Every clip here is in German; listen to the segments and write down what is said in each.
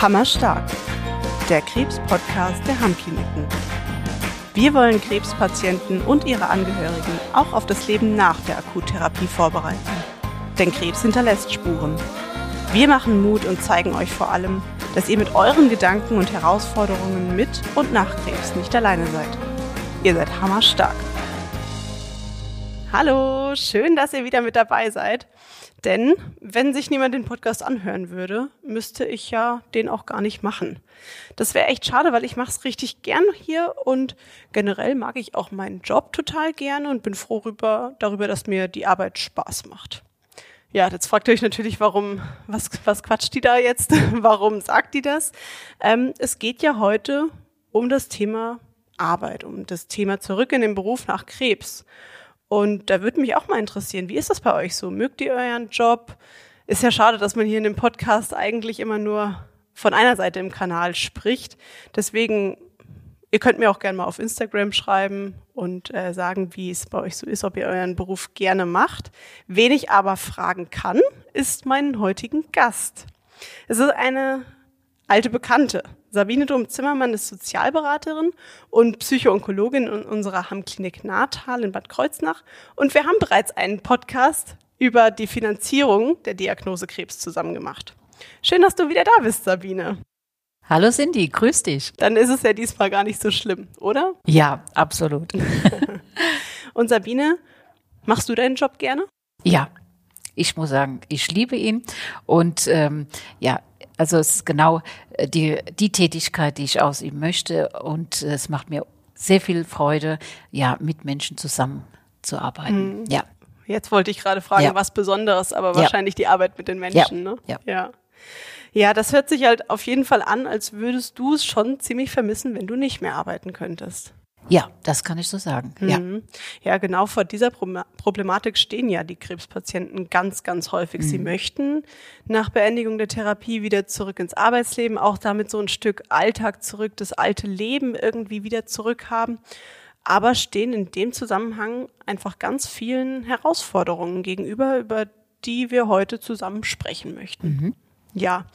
Hammerstark, der Krebs-Podcast der Hammkliniken. Wir wollen Krebspatienten und ihre Angehörigen auch auf das Leben nach der Akuttherapie vorbereiten. Denn Krebs hinterlässt Spuren. Wir machen Mut und zeigen euch vor allem, dass ihr mit euren Gedanken und Herausforderungen mit und nach Krebs nicht alleine seid. Ihr seid hammerstark. Hallo, schön, dass ihr wieder mit dabei seid. Denn wenn sich niemand den Podcast anhören würde, müsste ich ja den auch gar nicht machen. Das wäre echt schade, weil ich mache es richtig gern hier und generell mag ich auch meinen Job total gerne und bin froh rüber, darüber, dass mir die Arbeit Spaß macht. Ja, jetzt fragt ihr euch natürlich, warum, was, was quatscht die da jetzt? warum sagt die das? Ähm, es geht ja heute um das Thema Arbeit, um das Thema zurück in den Beruf nach Krebs. Und da würde mich auch mal interessieren, wie ist das bei euch so? Mögt ihr euren Job? Ist ja schade, dass man hier in dem Podcast eigentlich immer nur von einer Seite im Kanal spricht. Deswegen, ihr könnt mir auch gerne mal auf Instagram schreiben und äh, sagen, wie es bei euch so ist, ob ihr euren Beruf gerne macht. Wen ich aber fragen kann, ist meinen heutigen Gast. Es ist eine alte Bekannte. Sabine Dom-Zimmermann ist Sozialberaterin und Psychoonkologin in unserer Hammklinik Natal in Bad Kreuznach. Und wir haben bereits einen Podcast über die Finanzierung der Diagnose Krebs zusammen gemacht. Schön, dass du wieder da bist, Sabine. Hallo Cindy, grüß dich. Dann ist es ja diesmal gar nicht so schlimm, oder? Ja, absolut. und Sabine, machst du deinen Job gerne? Ja, ich muss sagen, ich liebe ihn und ähm, ja, also es ist genau äh, die, die Tätigkeit, die ich ausüben möchte. Und es macht mir sehr viel Freude, ja, mit Menschen zusammenzuarbeiten. Mhm. Ja. Jetzt wollte ich gerade fragen, ja. was Besonderes, aber wahrscheinlich ja. die Arbeit mit den Menschen, ja. ne? Ja. ja. Ja, das hört sich halt auf jeden Fall an, als würdest du es schon ziemlich vermissen, wenn du nicht mehr arbeiten könntest. Ja, das kann ich so sagen. Ja. Mhm. ja, genau vor dieser Problematik stehen ja die Krebspatienten ganz, ganz häufig. Mhm. Sie möchten nach Beendigung der Therapie wieder zurück ins Arbeitsleben, auch damit so ein Stück Alltag zurück, das alte Leben irgendwie wieder zurückhaben, aber stehen in dem Zusammenhang einfach ganz vielen Herausforderungen gegenüber, über die wir heute zusammen sprechen möchten. Mhm. Ja.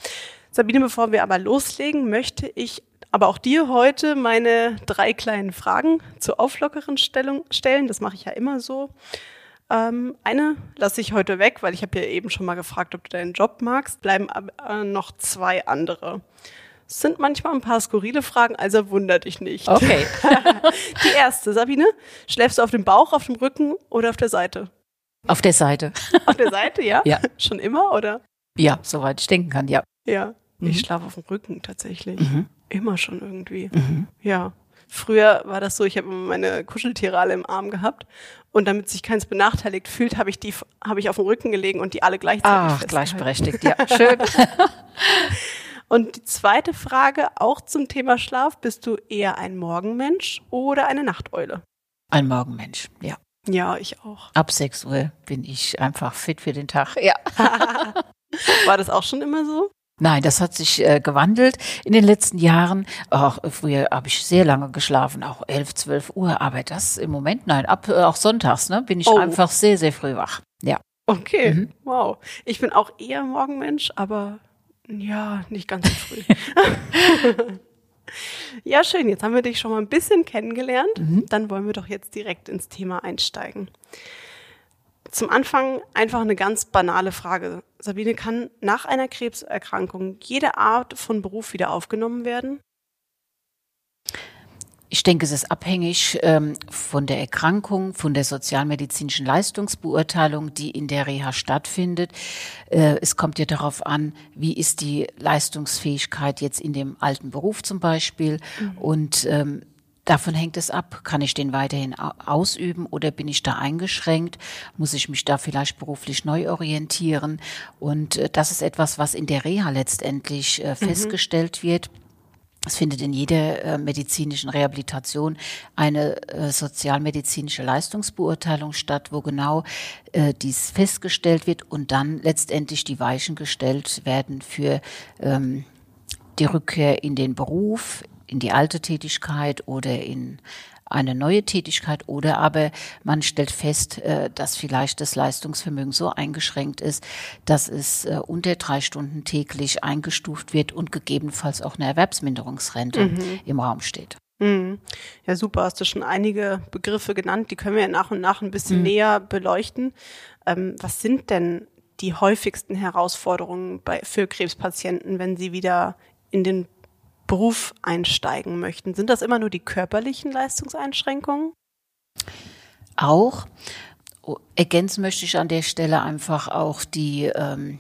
Sabine, bevor wir aber loslegen, möchte ich aber auch dir heute meine drei kleinen Fragen zur auflockeren Stellung stellen. Das mache ich ja immer so. Ähm, eine lasse ich heute weg, weil ich habe ja eben schon mal gefragt, ob du deinen Job magst. Bleiben aber äh, noch zwei andere. Es sind manchmal ein paar skurrile Fragen, also wundert dich nicht. Okay. Die erste, Sabine, schläfst du auf dem Bauch, auf dem Rücken oder auf der Seite? Auf der Seite. Auf der Seite, ja? Ja. Schon immer, oder? Ja, soweit ich denken kann, ja. Ja. Mhm. Ich schlafe auf dem Rücken tatsächlich. Mhm. Immer schon irgendwie. Mhm. Ja. Früher war das so, ich habe immer meine Kuscheltiere alle im Arm gehabt und damit sich keins benachteiligt fühlt, habe ich die habe ich auf dem Rücken gelegen und die alle gleichzeitig Ach, gleichberechtigt, ja, schön. und die zweite Frage auch zum Thema Schlaf, bist du eher ein Morgenmensch oder eine Nachteule? Ein Morgenmensch, ja. Ja, ich auch. Ab 6 Uhr bin ich einfach fit für den Tag, ja. War das auch schon immer so? Nein, das hat sich äh, gewandelt in den letzten Jahren. Auch früher habe ich sehr lange geschlafen, auch elf, zwölf Uhr. Aber das im Moment, nein, ab äh, auch sonntags, ne, bin ich oh. einfach sehr, sehr früh wach. Ja. Okay, mhm. wow. Ich bin auch eher Morgenmensch, aber ja, nicht ganz so früh. ja, schön. Jetzt haben wir dich schon mal ein bisschen kennengelernt. Mhm. Dann wollen wir doch jetzt direkt ins Thema einsteigen. Zum Anfang einfach eine ganz banale Frage. Sabine, kann nach einer Krebserkrankung jede Art von Beruf wieder aufgenommen werden? Ich denke, es ist abhängig ähm, von der Erkrankung, von der sozialmedizinischen Leistungsbeurteilung, die in der Reha stattfindet. Äh, es kommt ja darauf an, wie ist die Leistungsfähigkeit jetzt in dem alten Beruf zum Beispiel. Mhm. Und ähm, Davon hängt es ab, kann ich den weiterhin ausüben oder bin ich da eingeschränkt? Muss ich mich da vielleicht beruflich neu orientieren? Und äh, das ist etwas, was in der Reha letztendlich äh, mhm. festgestellt wird. Es findet in jeder äh, medizinischen Rehabilitation eine sozialmedizinische Leistungsbeurteilung statt, wo genau äh, dies festgestellt wird und dann letztendlich die Weichen gestellt werden für ähm, die Rückkehr in den Beruf, in die alte Tätigkeit oder in eine neue Tätigkeit oder aber man stellt fest, äh, dass vielleicht das Leistungsvermögen so eingeschränkt ist, dass es äh, unter drei Stunden täglich eingestuft wird und gegebenenfalls auch eine Erwerbsminderungsrente mhm. im Raum steht. Mhm. Ja, super. Hast du schon einige Begriffe genannt, die können wir nach und nach ein bisschen mhm. näher beleuchten. Ähm, was sind denn die häufigsten Herausforderungen bei, für Krebspatienten, wenn sie wieder in den Beruf einsteigen möchten? Sind das immer nur die körperlichen Leistungseinschränkungen? Auch. Ergänzen möchte ich an der Stelle einfach auch die ähm,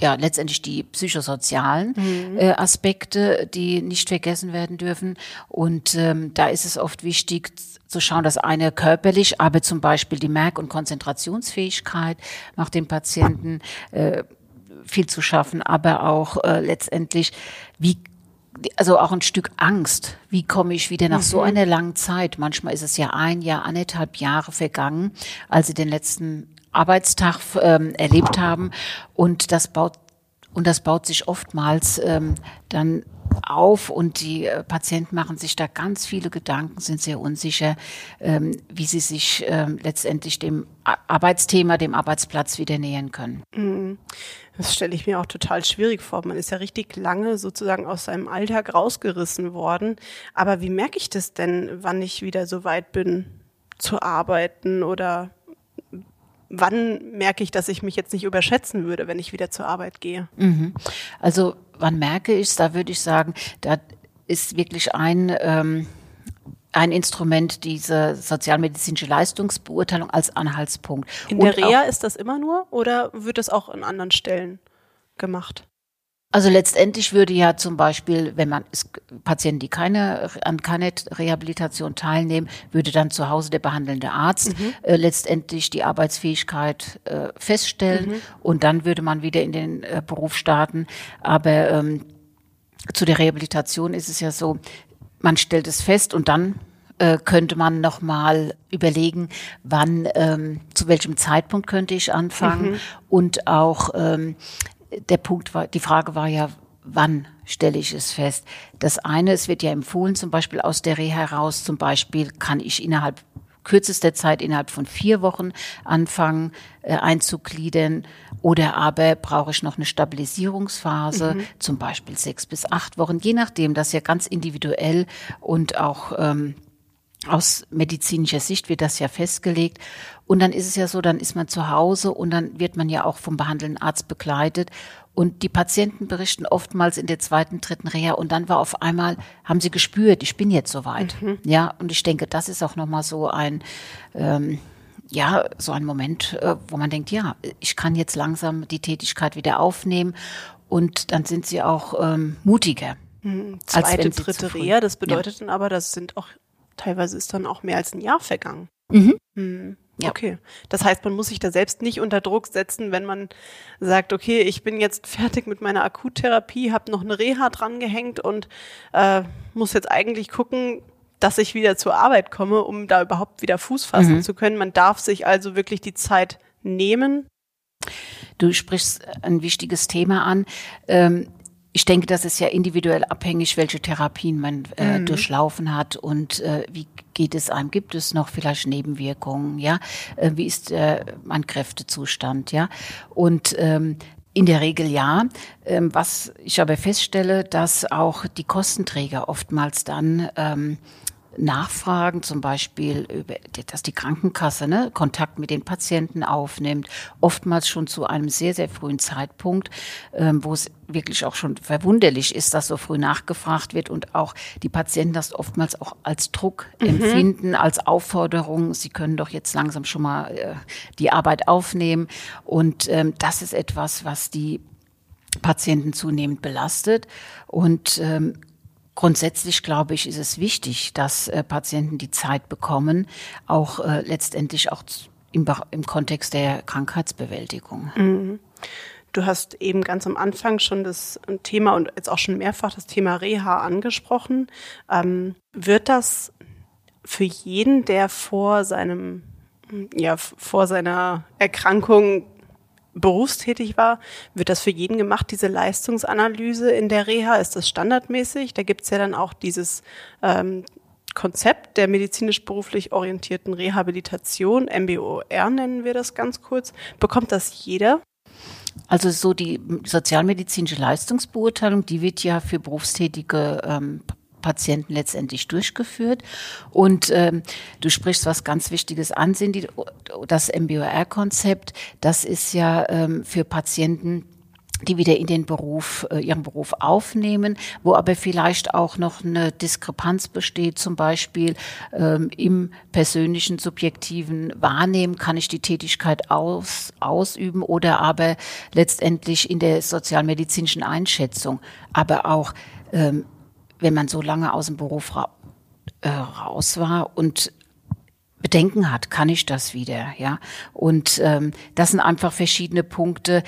ja letztendlich die psychosozialen mhm. äh, Aspekte, die nicht vergessen werden dürfen. Und ähm, da ist es oft wichtig zu schauen, dass eine körperlich, aber zum Beispiel die Merk- und Konzentrationsfähigkeit macht dem Patienten äh, viel zu schaffen, aber auch äh, letztendlich, wie also auch ein Stück Angst. Wie komme ich wieder nach mhm. so einer langen Zeit? Manchmal ist es ja ein Jahr, anderthalb Jahre vergangen, als sie den letzten Arbeitstag ähm, erlebt haben. Und das baut und das baut sich oftmals ähm, dann auf und die äh, Patienten machen sich da ganz viele Gedanken, sind sehr unsicher, ähm, wie sie sich ähm, letztendlich dem Arbeitsthema, dem Arbeitsplatz wieder nähern können. Mhm. Das stelle ich mir auch total schwierig vor. Man ist ja richtig lange sozusagen aus seinem Alltag rausgerissen worden. Aber wie merke ich das denn, wann ich wieder so weit bin zu arbeiten oder wann merke ich, dass ich mich jetzt nicht überschätzen würde, wenn ich wieder zur Arbeit gehe? Mhm. Also wann merke ich es? Da würde ich sagen, da ist wirklich ein ähm, ein Instrument, diese sozialmedizinische Leistungsbeurteilung als Anhaltspunkt. In der Reha ist das immer nur oder wird das auch an anderen Stellen gemacht? Also letztendlich würde ja zum Beispiel, wenn man Patienten, die keine an keine Rehabilitation teilnehmen, würde dann zu Hause der behandelnde Arzt mhm. äh, letztendlich die Arbeitsfähigkeit äh, feststellen mhm. und dann würde man wieder in den äh, Beruf starten. Aber ähm, zu der Rehabilitation ist es ja so, man stellt es fest und dann äh, könnte man noch mal überlegen, wann, ähm, zu welchem Zeitpunkt könnte ich anfangen mhm. und auch ähm, der Punkt war, die Frage war ja, wann stelle ich es fest? Das eine, es wird ja empfohlen, zum Beispiel aus der Reha heraus, zum Beispiel kann ich innerhalb kürzester Zeit innerhalb von vier Wochen anfangen äh, einzugliedern oder aber brauche ich noch eine Stabilisierungsphase, mhm. zum Beispiel sechs bis acht Wochen, je nachdem, das ist ja ganz individuell und auch ähm, aus medizinischer Sicht wird das ja festgelegt. Und dann ist es ja so, dann ist man zu Hause und dann wird man ja auch vom behandelnden Arzt begleitet. Und die Patienten berichten oftmals in der zweiten, dritten Reha und dann war auf einmal, haben sie gespürt, ich bin jetzt soweit. Mhm. Ja, und ich denke, das ist auch nochmal so ein, ähm, ja, so ein Moment, äh, wo man denkt, ja, ich kann jetzt langsam die Tätigkeit wieder aufnehmen und dann sind sie auch ähm, mutiger. Mhm. Zweite, dritte Reha, das bedeutet ja. dann aber, das sind auch teilweise ist dann auch mehr als ein Jahr vergangen. Mhm. Hm. Ja. Okay. Das heißt, man muss sich da selbst nicht unter Druck setzen, wenn man sagt, okay, ich bin jetzt fertig mit meiner Akuttherapie, habe noch eine Reha drangehängt und äh, muss jetzt eigentlich gucken, dass ich wieder zur Arbeit komme, um da überhaupt wieder Fuß fassen mhm. zu können. Man darf sich also wirklich die Zeit nehmen. Du sprichst ein wichtiges Thema an. Ähm, ich denke, das ist ja individuell abhängig, welche Therapien man äh, mhm. durchlaufen hat und äh, wie geht es einem? Gibt es noch vielleicht Nebenwirkungen? Ja, äh, wie ist äh, mein Kräftezustand? Ja, und ähm, in der Regel ja. Ähm, was ich aber feststelle, dass auch die Kostenträger oftmals dann ähm, nachfragen, zum Beispiel, dass die Krankenkasse ne, Kontakt mit den Patienten aufnimmt, oftmals schon zu einem sehr, sehr frühen Zeitpunkt, ähm, wo es wirklich auch schon verwunderlich ist, dass so früh nachgefragt wird und auch die Patienten das oftmals auch als Druck mhm. empfinden, als Aufforderung, sie können doch jetzt langsam schon mal äh, die Arbeit aufnehmen. Und ähm, das ist etwas, was die Patienten zunehmend belastet. Und ähm, Grundsätzlich glaube ich, ist es wichtig, dass äh, Patienten die Zeit bekommen, auch äh, letztendlich auch im, im Kontext der Krankheitsbewältigung. Mhm. Du hast eben ganz am Anfang schon das Thema und jetzt auch schon mehrfach das Thema Reha angesprochen. Ähm, wird das für jeden, der vor seinem ja, vor seiner Erkrankung berufstätig war, wird das für jeden gemacht, diese Leistungsanalyse in der Reha? Ist das standardmäßig? Da gibt's ja dann auch dieses ähm, Konzept der medizinisch-beruflich orientierten Rehabilitation, MBOR nennen wir das ganz kurz. Bekommt das jeder? Also so die sozialmedizinische Leistungsbeurteilung, die wird ja für berufstätige ähm, Patienten letztendlich durchgeführt. Und ähm, du sprichst was ganz Wichtiges an, Cindy, das MBOR-Konzept, das ist ja ähm, für Patienten, die wieder in den Beruf, äh, ihren Beruf aufnehmen, wo aber vielleicht auch noch eine Diskrepanz besteht, zum Beispiel ähm, im persönlichen, subjektiven Wahrnehmen, kann ich die Tätigkeit aus, ausüben oder aber letztendlich in der sozialmedizinischen Einschätzung, aber auch ähm, wenn man so lange aus dem Beruf ra äh, raus war und Bedenken hat, kann ich das wieder, ja? Und ähm, das sind einfach verschiedene Punkte,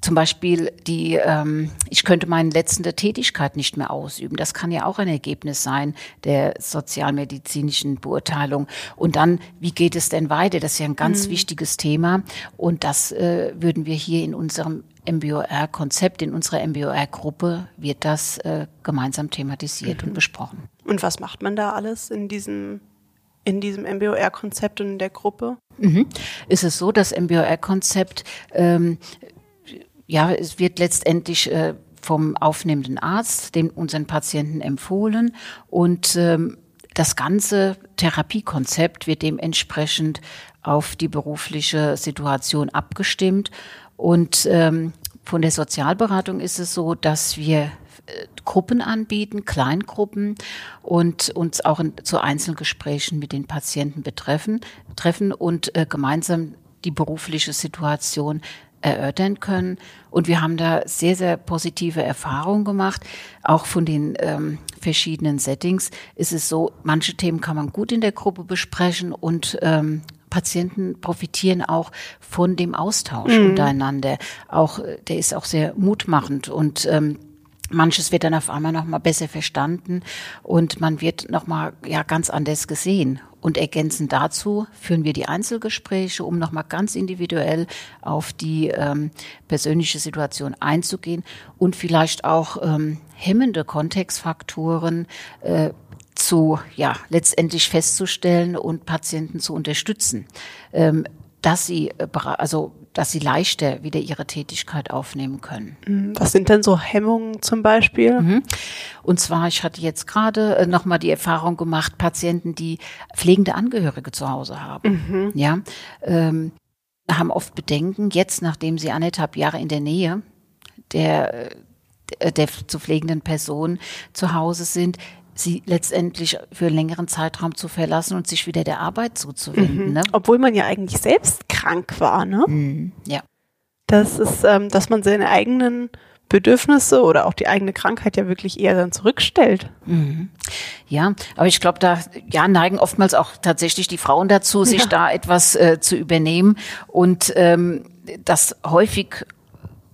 zum Beispiel die, ähm, ich könnte meine letzte Tätigkeit nicht mehr ausüben. Das kann ja auch ein Ergebnis sein der sozialmedizinischen Beurteilung. Und dann, wie geht es denn weiter? Das ist ja ein ganz mhm. wichtiges Thema. Und das äh, würden wir hier in unserem MBOR-Konzept, in unserer MBOR-Gruppe wird das äh, gemeinsam thematisiert mhm. und besprochen. Und was macht man da alles in diesem in diesem MBOR-Konzept und in der Gruppe? Mhm. Ist es so, das MBOR-Konzept ähm, ja, es wird letztendlich äh, vom aufnehmenden Arzt dem unseren Patienten empfohlen und ähm, das ganze Therapiekonzept wird dementsprechend auf die berufliche Situation abgestimmt. Und ähm, von der Sozialberatung ist es so, dass wir äh, Gruppen anbieten, Kleingruppen und uns auch in, zu Einzelgesprächen mit den Patienten betreffen, treffen und äh, gemeinsam die berufliche Situation erörtern können. Und wir haben da sehr, sehr positive Erfahrungen gemacht. Auch von den ähm, verschiedenen Settings ist es so, manche Themen kann man gut in der Gruppe besprechen und ähm, Patienten profitieren auch von dem Austausch mhm. untereinander. Auch äh, der ist auch sehr mutmachend und ähm, manches wird dann auf einmal noch mal besser verstanden und man wird noch mal ja ganz anders gesehen und ergänzend dazu führen wir die Einzelgespräche, um nochmal ganz individuell auf die ähm, persönliche Situation einzugehen und vielleicht auch ähm, hemmende Kontextfaktoren äh, zu, ja, letztendlich festzustellen und Patienten zu unterstützen, ähm, dass sie, äh, also dass sie leichter wieder ihre Tätigkeit aufnehmen können. Mhm. Was sind denn so Hemmungen zum Beispiel? Mhm. Und zwar, ich hatte jetzt gerade äh, nochmal die Erfahrung gemacht, Patienten, die pflegende Angehörige zu Hause haben, mhm. ja, ähm, haben oft Bedenken, jetzt nachdem sie anderthalb Jahre in der Nähe der, äh, der zu pflegenden Person zu Hause sind, sie letztendlich für einen längeren Zeitraum zu verlassen und sich wieder der Arbeit zuzuwenden. Mhm. Ne? Obwohl man ja eigentlich selbst krank war, ne? Mhm. Ja. Das ist, ähm, dass man seine eigenen Bedürfnisse oder auch die eigene Krankheit ja wirklich eher dann zurückstellt. Mhm. Ja, aber ich glaube, da ja neigen oftmals auch tatsächlich die Frauen dazu, sich ja. da etwas äh, zu übernehmen und ähm, das häufig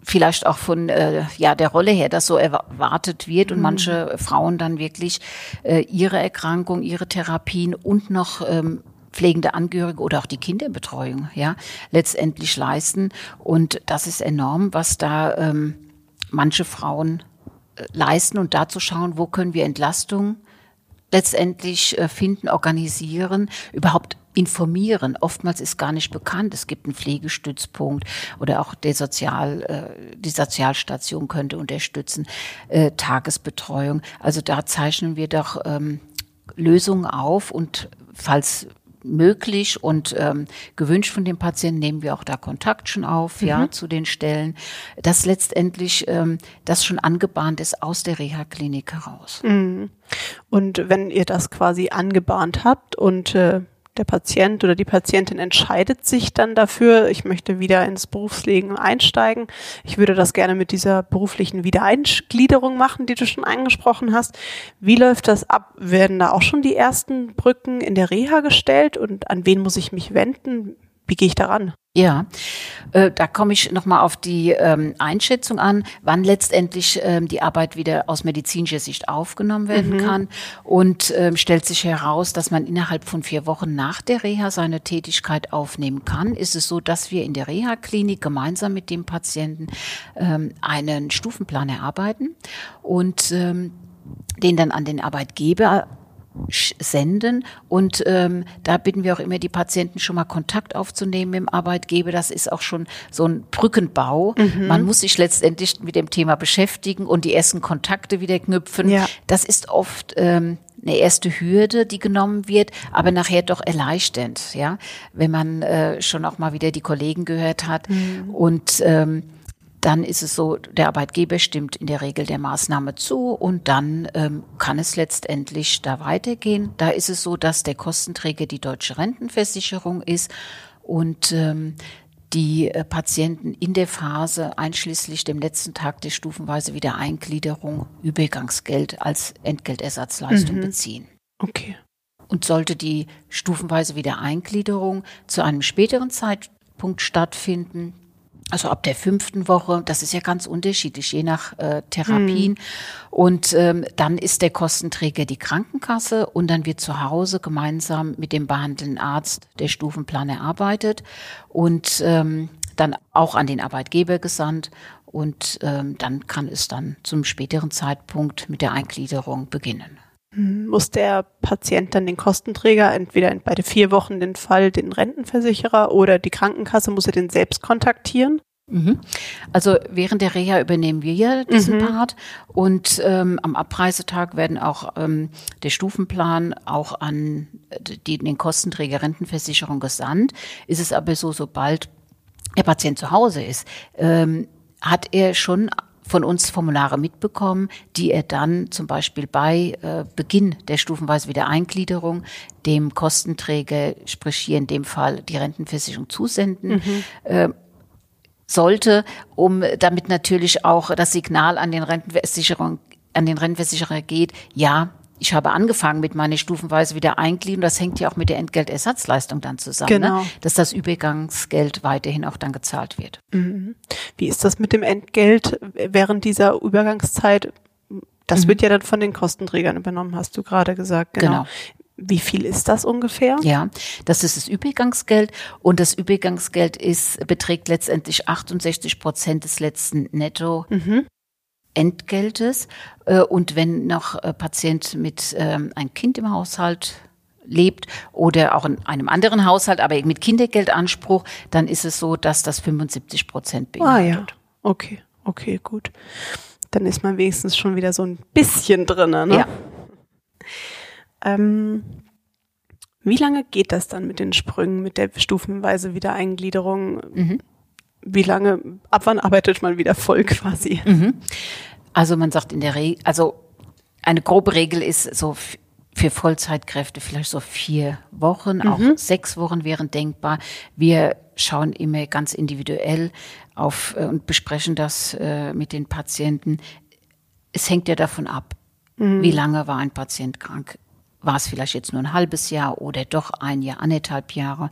vielleicht auch von äh, ja der Rolle her, dass so erwartet wird und mhm. manche Frauen dann wirklich äh, ihre Erkrankung, ihre Therapien und noch ähm, pflegende Angehörige oder auch die Kinderbetreuung ja letztendlich leisten und das ist enorm, was da ähm, manche Frauen äh, leisten und dazu schauen, wo können wir Entlastung letztendlich äh, finden, organisieren, überhaupt informieren. Oftmals ist gar nicht bekannt. Es gibt einen Pflegestützpunkt oder auch der Sozial, äh, die Sozialstation könnte unterstützen, äh, Tagesbetreuung. Also da zeichnen wir doch ähm, Lösungen auf und falls möglich und ähm, gewünscht von dem Patienten, nehmen wir auch da Kontakt schon auf, mhm. ja, zu den Stellen, dass letztendlich ähm, das schon angebahnt ist aus der Reha-Klinik heraus. Mhm. Und wenn ihr das quasi angebahnt habt und äh, der Patient oder die Patientin entscheidet sich dann dafür, ich möchte wieder ins Berufsleben einsteigen. Ich würde das gerne mit dieser beruflichen Wiedereingliederung machen, die du schon angesprochen hast. Wie läuft das ab? Werden da auch schon die ersten Brücken in der Reha gestellt und an wen muss ich mich wenden? Wie gehe ich daran? Ja, äh, da komme ich nochmal auf die ähm, Einschätzung an, wann letztendlich ähm, die Arbeit wieder aus medizinischer Sicht aufgenommen werden mhm. kann. Und ähm, stellt sich heraus, dass man innerhalb von vier Wochen nach der Reha seine Tätigkeit aufnehmen kann. Ist es so, dass wir in der Reha-Klinik gemeinsam mit dem Patienten ähm, einen Stufenplan erarbeiten und ähm, den dann an den Arbeitgeber senden. Und ähm, da bitten wir auch immer die Patienten schon mal Kontakt aufzunehmen dem Arbeitgeber. Das ist auch schon so ein Brückenbau. Mhm. Man muss sich letztendlich mit dem Thema beschäftigen und die ersten Kontakte wieder knüpfen. Ja. Das ist oft ähm, eine erste Hürde, die genommen wird, aber nachher doch erleichternd, ja, wenn man äh, schon auch mal wieder die Kollegen gehört hat mhm. und ähm, dann ist es so, der Arbeitgeber stimmt in der Regel der Maßnahme zu und dann ähm, kann es letztendlich da weitergehen. Da ist es so, dass der Kostenträger die deutsche Rentenversicherung ist und ähm, die äh, Patienten in der Phase einschließlich dem letzten Tag der stufenweise Wiedereingliederung Übergangsgeld als Entgeltersatzleistung mhm. beziehen. Okay. Und sollte die stufenweise Wiedereingliederung zu einem späteren Zeitpunkt stattfinden, also ab der fünften Woche, das ist ja ganz unterschiedlich, je nach äh, Therapien. Mhm. Und ähm, dann ist der Kostenträger die Krankenkasse und dann wird zu Hause gemeinsam mit dem behandelnden Arzt der Stufenplan erarbeitet und ähm, dann auch an den Arbeitgeber gesandt. Und ähm, dann kann es dann zum späteren Zeitpunkt mit der Eingliederung beginnen. Muss der Patient dann den Kostenträger, entweder bei den vier Wochen den Fall den Rentenversicherer oder die Krankenkasse, muss er den selbst kontaktieren? Mhm. Also während der Reha übernehmen wir ja diesen mhm. Part und ähm, am Abreisetag werden auch ähm, der Stufenplan auch an die, den Kostenträger Rentenversicherung gesandt. Ist es aber so, sobald der Patient zu Hause ist, ähm, hat er schon von uns Formulare mitbekommen, die er dann zum Beispiel bei äh, Beginn der stufenweise Wiedereingliederung dem Kostenträger, sprich hier in dem Fall die Rentenversicherung zusenden mhm. äh, sollte, um damit natürlich auch das Signal an den Rentenversicherung an den Rentenversicherer geht, ja, ich habe angefangen mit meiner stufenweise Wiedereingliederung. Das hängt ja auch mit der Entgeltersatzleistung dann zusammen, ne? genau. ne? dass das Übergangsgeld weiterhin auch dann gezahlt wird. Mhm. Wie ist das mit dem Entgelt während dieser Übergangszeit? Das mhm. wird ja dann von den Kostenträgern übernommen, hast du gerade gesagt. Genau. genau. Wie viel ist das ungefähr? Ja, das ist das Übergangsgeld und das Übergangsgeld ist beträgt letztendlich 68 Prozent des letzten Netto mhm. Entgeltes. Äh, und wenn noch äh, Patient mit ähm, ein Kind im Haushalt lebt oder auch in einem anderen Haushalt, aber mit Kindergeldanspruch, dann ist es so, dass das 75 Prozent beinhaltet. Ah ja, okay, okay, gut. Dann ist man wenigstens schon wieder so ein bisschen drin, ne? Ja. Ähm, wie lange geht das dann mit den Sprüngen, mit der stufenweise Wiedereingliederung? Mhm wie lange, ab wann arbeitet man wieder voll quasi? Mhm. Also man sagt in der Regel, also eine grobe Regel ist so für Vollzeitkräfte vielleicht so vier Wochen, mhm. auch sechs Wochen wären denkbar. Wir schauen immer ganz individuell auf äh, und besprechen das äh, mit den Patienten. Es hängt ja davon ab, mhm. wie lange war ein Patient krank. War es vielleicht jetzt nur ein halbes Jahr oder doch ein Jahr, anderthalb Jahre?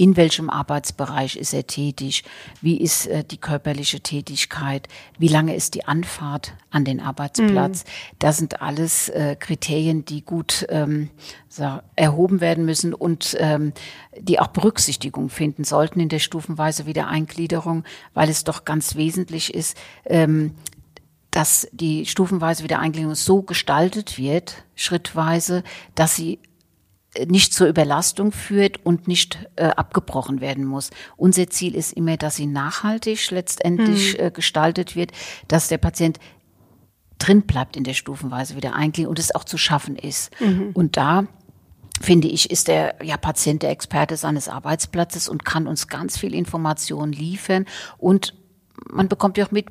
In welchem Arbeitsbereich ist er tätig, wie ist äh, die körperliche Tätigkeit, wie lange ist die Anfahrt an den Arbeitsplatz. Mhm. Das sind alles äh, Kriterien, die gut ähm, erhoben werden müssen und ähm, die auch Berücksichtigung finden sollten in der stufenweise Wiedereingliederung, weil es doch ganz wesentlich ist, ähm, dass die stufenweise Wiedereingliederung so gestaltet wird, schrittweise, dass sie nicht zur Überlastung führt und nicht äh, abgebrochen werden muss. Unser Ziel ist immer, dass sie nachhaltig letztendlich mhm. äh, gestaltet wird, dass der Patient drin bleibt in der Stufenweise wieder eigentlich und es auch zu schaffen ist. Mhm. Und da finde ich, ist der ja, Patient der Experte seines Arbeitsplatzes und kann uns ganz viel Informationen liefern und man bekommt ja auch mit,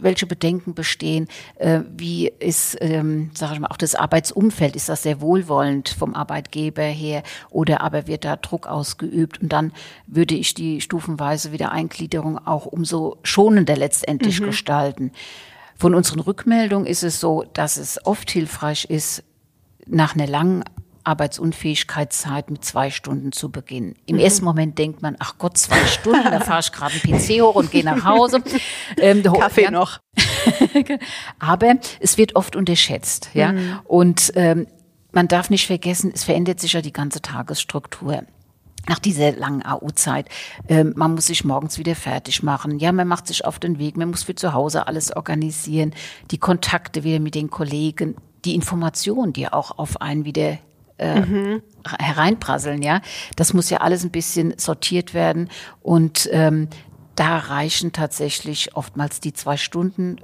welche Bedenken bestehen, äh, wie ist, ähm, sage ich mal, auch das Arbeitsumfeld, ist das sehr wohlwollend vom Arbeitgeber her oder aber wird da Druck ausgeübt und dann würde ich die stufenweise Wiedereingliederung auch umso schonender letztendlich mhm. gestalten. Von unseren Rückmeldungen ist es so, dass es oft hilfreich ist, nach einer langen Arbeitsunfähigkeitszeit mit zwei Stunden zu beginnen. Im mhm. ersten Moment denkt man, ach Gott, zwei Stunden, da fahre ich gerade einen PC hoch und gehe nach Hause. Ähm, Kaffee ja. noch. Aber es wird oft unterschätzt, ja. Mhm. Und ähm, man darf nicht vergessen, es verändert sich ja die ganze Tagesstruktur nach dieser langen AU-Zeit. Ähm, man muss sich morgens wieder fertig machen. Ja, man macht sich auf den Weg. Man muss für zu Hause alles organisieren. Die Kontakte wieder mit den Kollegen die Information, die auch auf einen wieder äh, mhm. hereinprasseln, ja. Das muss ja alles ein bisschen sortiert werden und ähm, da reichen tatsächlich oftmals die zwei Stunden,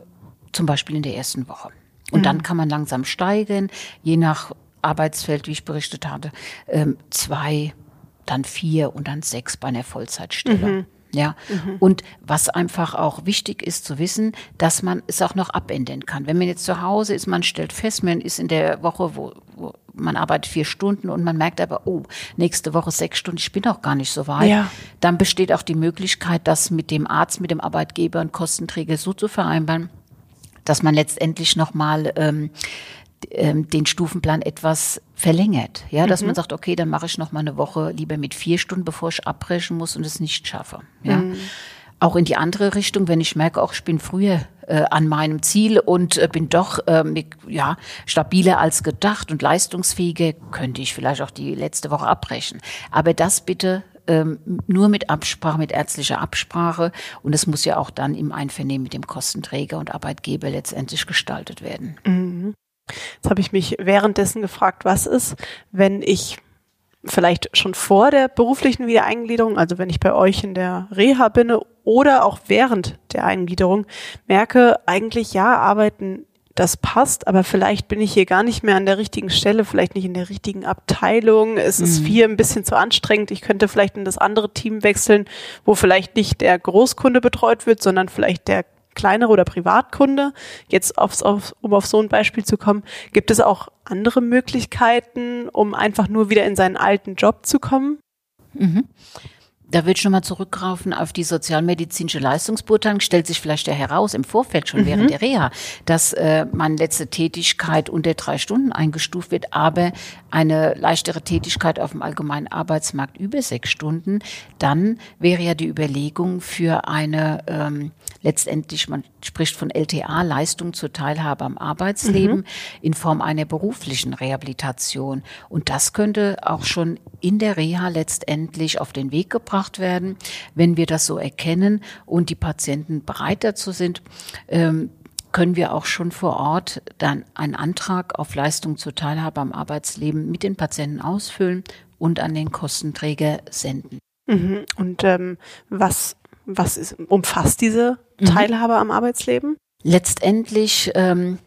zum Beispiel in der ersten Woche. Und mhm. dann kann man langsam steigen, je nach Arbeitsfeld, wie ich berichtet hatte, ähm, zwei, dann vier und dann sechs bei einer Vollzeitstelle. Mhm. Ja, mhm. und was einfach auch wichtig ist zu wissen, dass man es auch noch abändern kann. Wenn man jetzt zu Hause ist, man stellt fest, man ist in der Woche, wo, wo man arbeitet vier Stunden und man merkt aber, oh, nächste Woche sechs Stunden, ich bin auch gar nicht so weit. Ja. Dann besteht auch die Möglichkeit, das mit dem Arzt, mit dem Arbeitgeber und Kostenträger so zu vereinbaren, dass man letztendlich nochmal ähm, ähm, den Stufenplan etwas verlängert. Ja, dass mhm. man sagt, okay, dann mache ich noch mal eine Woche lieber mit vier Stunden, bevor ich abbrechen muss und es nicht schaffe. Ja. Mhm. Auch in die andere Richtung, wenn ich merke, auch ich bin früher äh, an meinem Ziel und äh, bin doch äh, ja, stabiler als gedacht und leistungsfähiger, könnte ich vielleicht auch die letzte Woche abbrechen. Aber das bitte ähm, nur mit Absprache, mit ärztlicher Absprache. Und es muss ja auch dann im Einvernehmen mit dem Kostenträger und Arbeitgeber letztendlich gestaltet werden. Mhm. Jetzt habe ich mich währenddessen gefragt, was ist, wenn ich vielleicht schon vor der beruflichen Wiedereingliederung, also wenn ich bei euch in der Reha bin oder auch während der Eingliederung, merke, eigentlich ja, arbeiten, das passt, aber vielleicht bin ich hier gar nicht mehr an der richtigen Stelle, vielleicht nicht in der richtigen Abteilung. Es mhm. ist hier ein bisschen zu anstrengend. Ich könnte vielleicht in das andere Team wechseln, wo vielleicht nicht der Großkunde betreut wird, sondern vielleicht der kleinere oder Privatkunde, jetzt aufs, auf, um auf so ein Beispiel zu kommen, gibt es auch andere Möglichkeiten, um einfach nur wieder in seinen alten Job zu kommen? Mhm. Da würde ich nochmal zurückgreifen auf die sozialmedizinische Leistungsbeurteilung. Stellt sich vielleicht ja heraus im Vorfeld schon mhm. während der Reha, dass äh, meine letzte Tätigkeit unter drei Stunden eingestuft wird, aber eine leichtere Tätigkeit auf dem allgemeinen Arbeitsmarkt über sechs Stunden. Dann wäre ja die Überlegung für eine ähm, letztendlich, man spricht von LTA, Leistung zur Teilhabe am Arbeitsleben mhm. in Form einer beruflichen Rehabilitation. Und das könnte auch schon in der Reha letztendlich auf den Weg gebracht werden, wenn wir das so erkennen und die Patienten bereit dazu sind. Ähm, können wir auch schon vor Ort dann einen Antrag auf Leistung zur Teilhabe am Arbeitsleben mit den Patienten ausfüllen und an den Kostenträger senden. Mhm. Und ähm, was was ist, umfasst diese. Teilhabe mhm. am Arbeitsleben? Letztendlich ähm,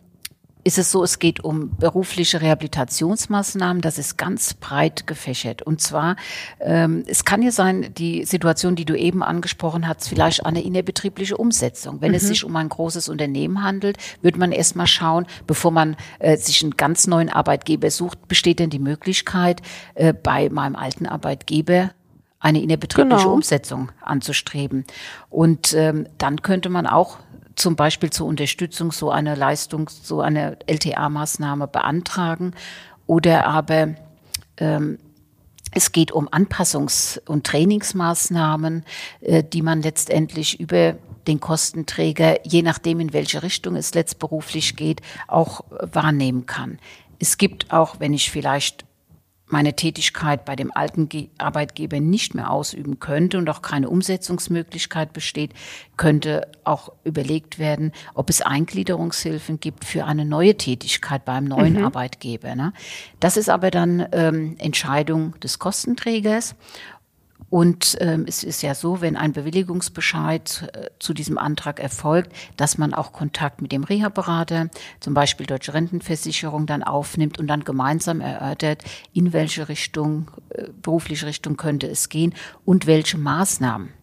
ist es so, es geht um berufliche Rehabilitationsmaßnahmen. Das ist ganz breit gefächert. Und zwar, ähm, es kann ja sein, die Situation, die du eben angesprochen hast, vielleicht eine innerbetriebliche Umsetzung. Wenn mhm. es sich um ein großes Unternehmen handelt, wird man erstmal schauen, bevor man äh, sich einen ganz neuen Arbeitgeber sucht, besteht denn die Möglichkeit, äh, bei meinem alten Arbeitgeber eine innerbetriebliche genau. Umsetzung anzustreben. Und ähm, dann könnte man auch zum Beispiel zur Unterstützung so eine Leistung, so eine LTA-Maßnahme beantragen oder aber ähm, es geht um Anpassungs- und Trainingsmaßnahmen, äh, die man letztendlich über den Kostenträger, je nachdem in welche Richtung es letztberuflich geht, auch wahrnehmen kann. Es gibt auch, wenn ich vielleicht meine Tätigkeit bei dem alten Arbeitgeber nicht mehr ausüben könnte und auch keine Umsetzungsmöglichkeit besteht, könnte auch überlegt werden, ob es Eingliederungshilfen gibt für eine neue Tätigkeit beim neuen mhm. Arbeitgeber. Ne? Das ist aber dann ähm, Entscheidung des Kostenträgers und ähm, es ist ja so, wenn ein Bewilligungsbescheid äh, zu diesem Antrag erfolgt, dass man auch Kontakt mit dem Reha-Berater, zum Beispiel Deutsche Rentenversicherung, dann aufnimmt und dann gemeinsam erörtert, in welche Richtung, äh, berufliche Richtung könnte es gehen und welche Maßnahmen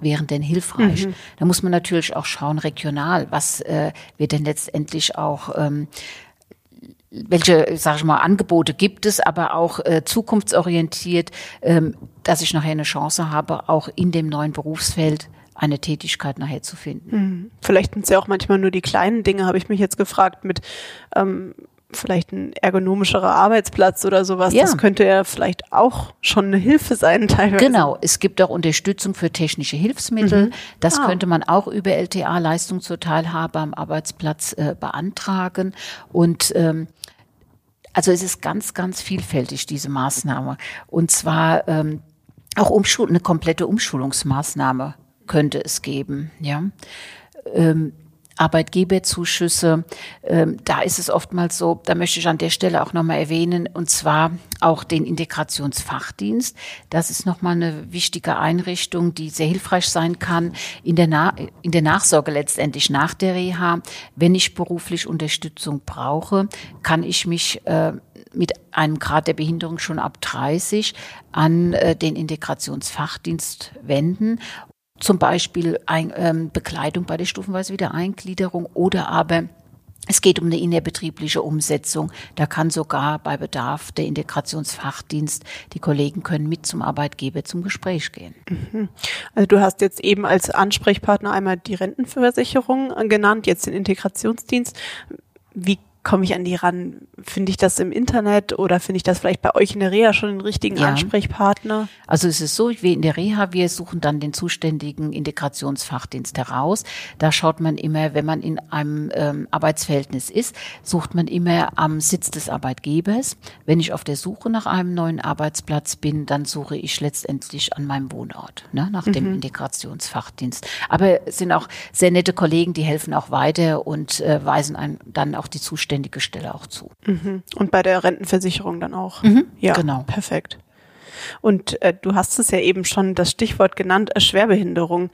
wären denn hilfreich. Mhm. Da muss man natürlich auch schauen, regional, was äh, wird denn letztendlich auch ähm, welche, sage ich mal, Angebote gibt es, aber auch äh, zukunftsorientiert, ähm, dass ich nachher eine Chance habe, auch in dem neuen Berufsfeld eine Tätigkeit nachher zu finden. Mhm. Vielleicht sind es ja auch manchmal nur die kleinen Dinge, habe ich mich jetzt gefragt, mit ähm, vielleicht ein ergonomischerer Arbeitsplatz oder sowas. Ja. Das könnte ja vielleicht auch schon eine Hilfe sein teilweise. Genau, es gibt auch Unterstützung für technische Hilfsmittel. Mhm. Das ah. könnte man auch über LTA Leistung zur Teilhabe am Arbeitsplatz äh, beantragen. Und ähm, also es ist ganz, ganz vielfältig, diese Maßnahme. Und zwar ähm, auch Umschul eine komplette Umschulungsmaßnahme könnte es geben. Ja. Ähm, Arbeitgeberzuschüsse, ähm, da ist es oftmals so, da möchte ich an der Stelle auch nochmal erwähnen, und zwar auch den Integrationsfachdienst. Das ist nochmal eine wichtige Einrichtung, die sehr hilfreich sein kann in der, Na in der Nachsorge letztendlich nach der Reha. Wenn ich beruflich Unterstützung brauche, kann ich mich äh, mit einem Grad der Behinderung schon ab 30 an äh, den Integrationsfachdienst wenden zum Beispiel ein, ähm, Bekleidung bei der stufenweise Wiedereingliederung oder aber es geht um eine innerbetriebliche Umsetzung. Da kann sogar bei Bedarf der Integrationsfachdienst, die Kollegen können mit zum Arbeitgeber zum Gespräch gehen. Mhm. Also du hast jetzt eben als Ansprechpartner einmal die Rentenversicherung genannt, jetzt den Integrationsdienst. Wie komme ich an die ran? Finde ich das im Internet oder finde ich das vielleicht bei euch in der Reha schon den richtigen ja. Ansprechpartner? Also es ist so, wie in der Reha, wir suchen dann den zuständigen Integrationsfachdienst heraus. Da schaut man immer, wenn man in einem ähm, Arbeitsverhältnis ist, sucht man immer am Sitz des Arbeitgebers. Wenn ich auf der Suche nach einem neuen Arbeitsplatz bin, dann suche ich letztendlich an meinem Wohnort, ne, nach mhm. dem Integrationsfachdienst. Aber es sind auch sehr nette Kollegen, die helfen auch weiter und äh, weisen einem dann auch die zuständigen zuständige Stelle auch zu. Mhm. Und bei der Rentenversicherung dann auch. Mhm, ja, genau. Perfekt. Und äh, du hast es ja eben schon das Stichwort genannt, äh, Schwerbehinderung.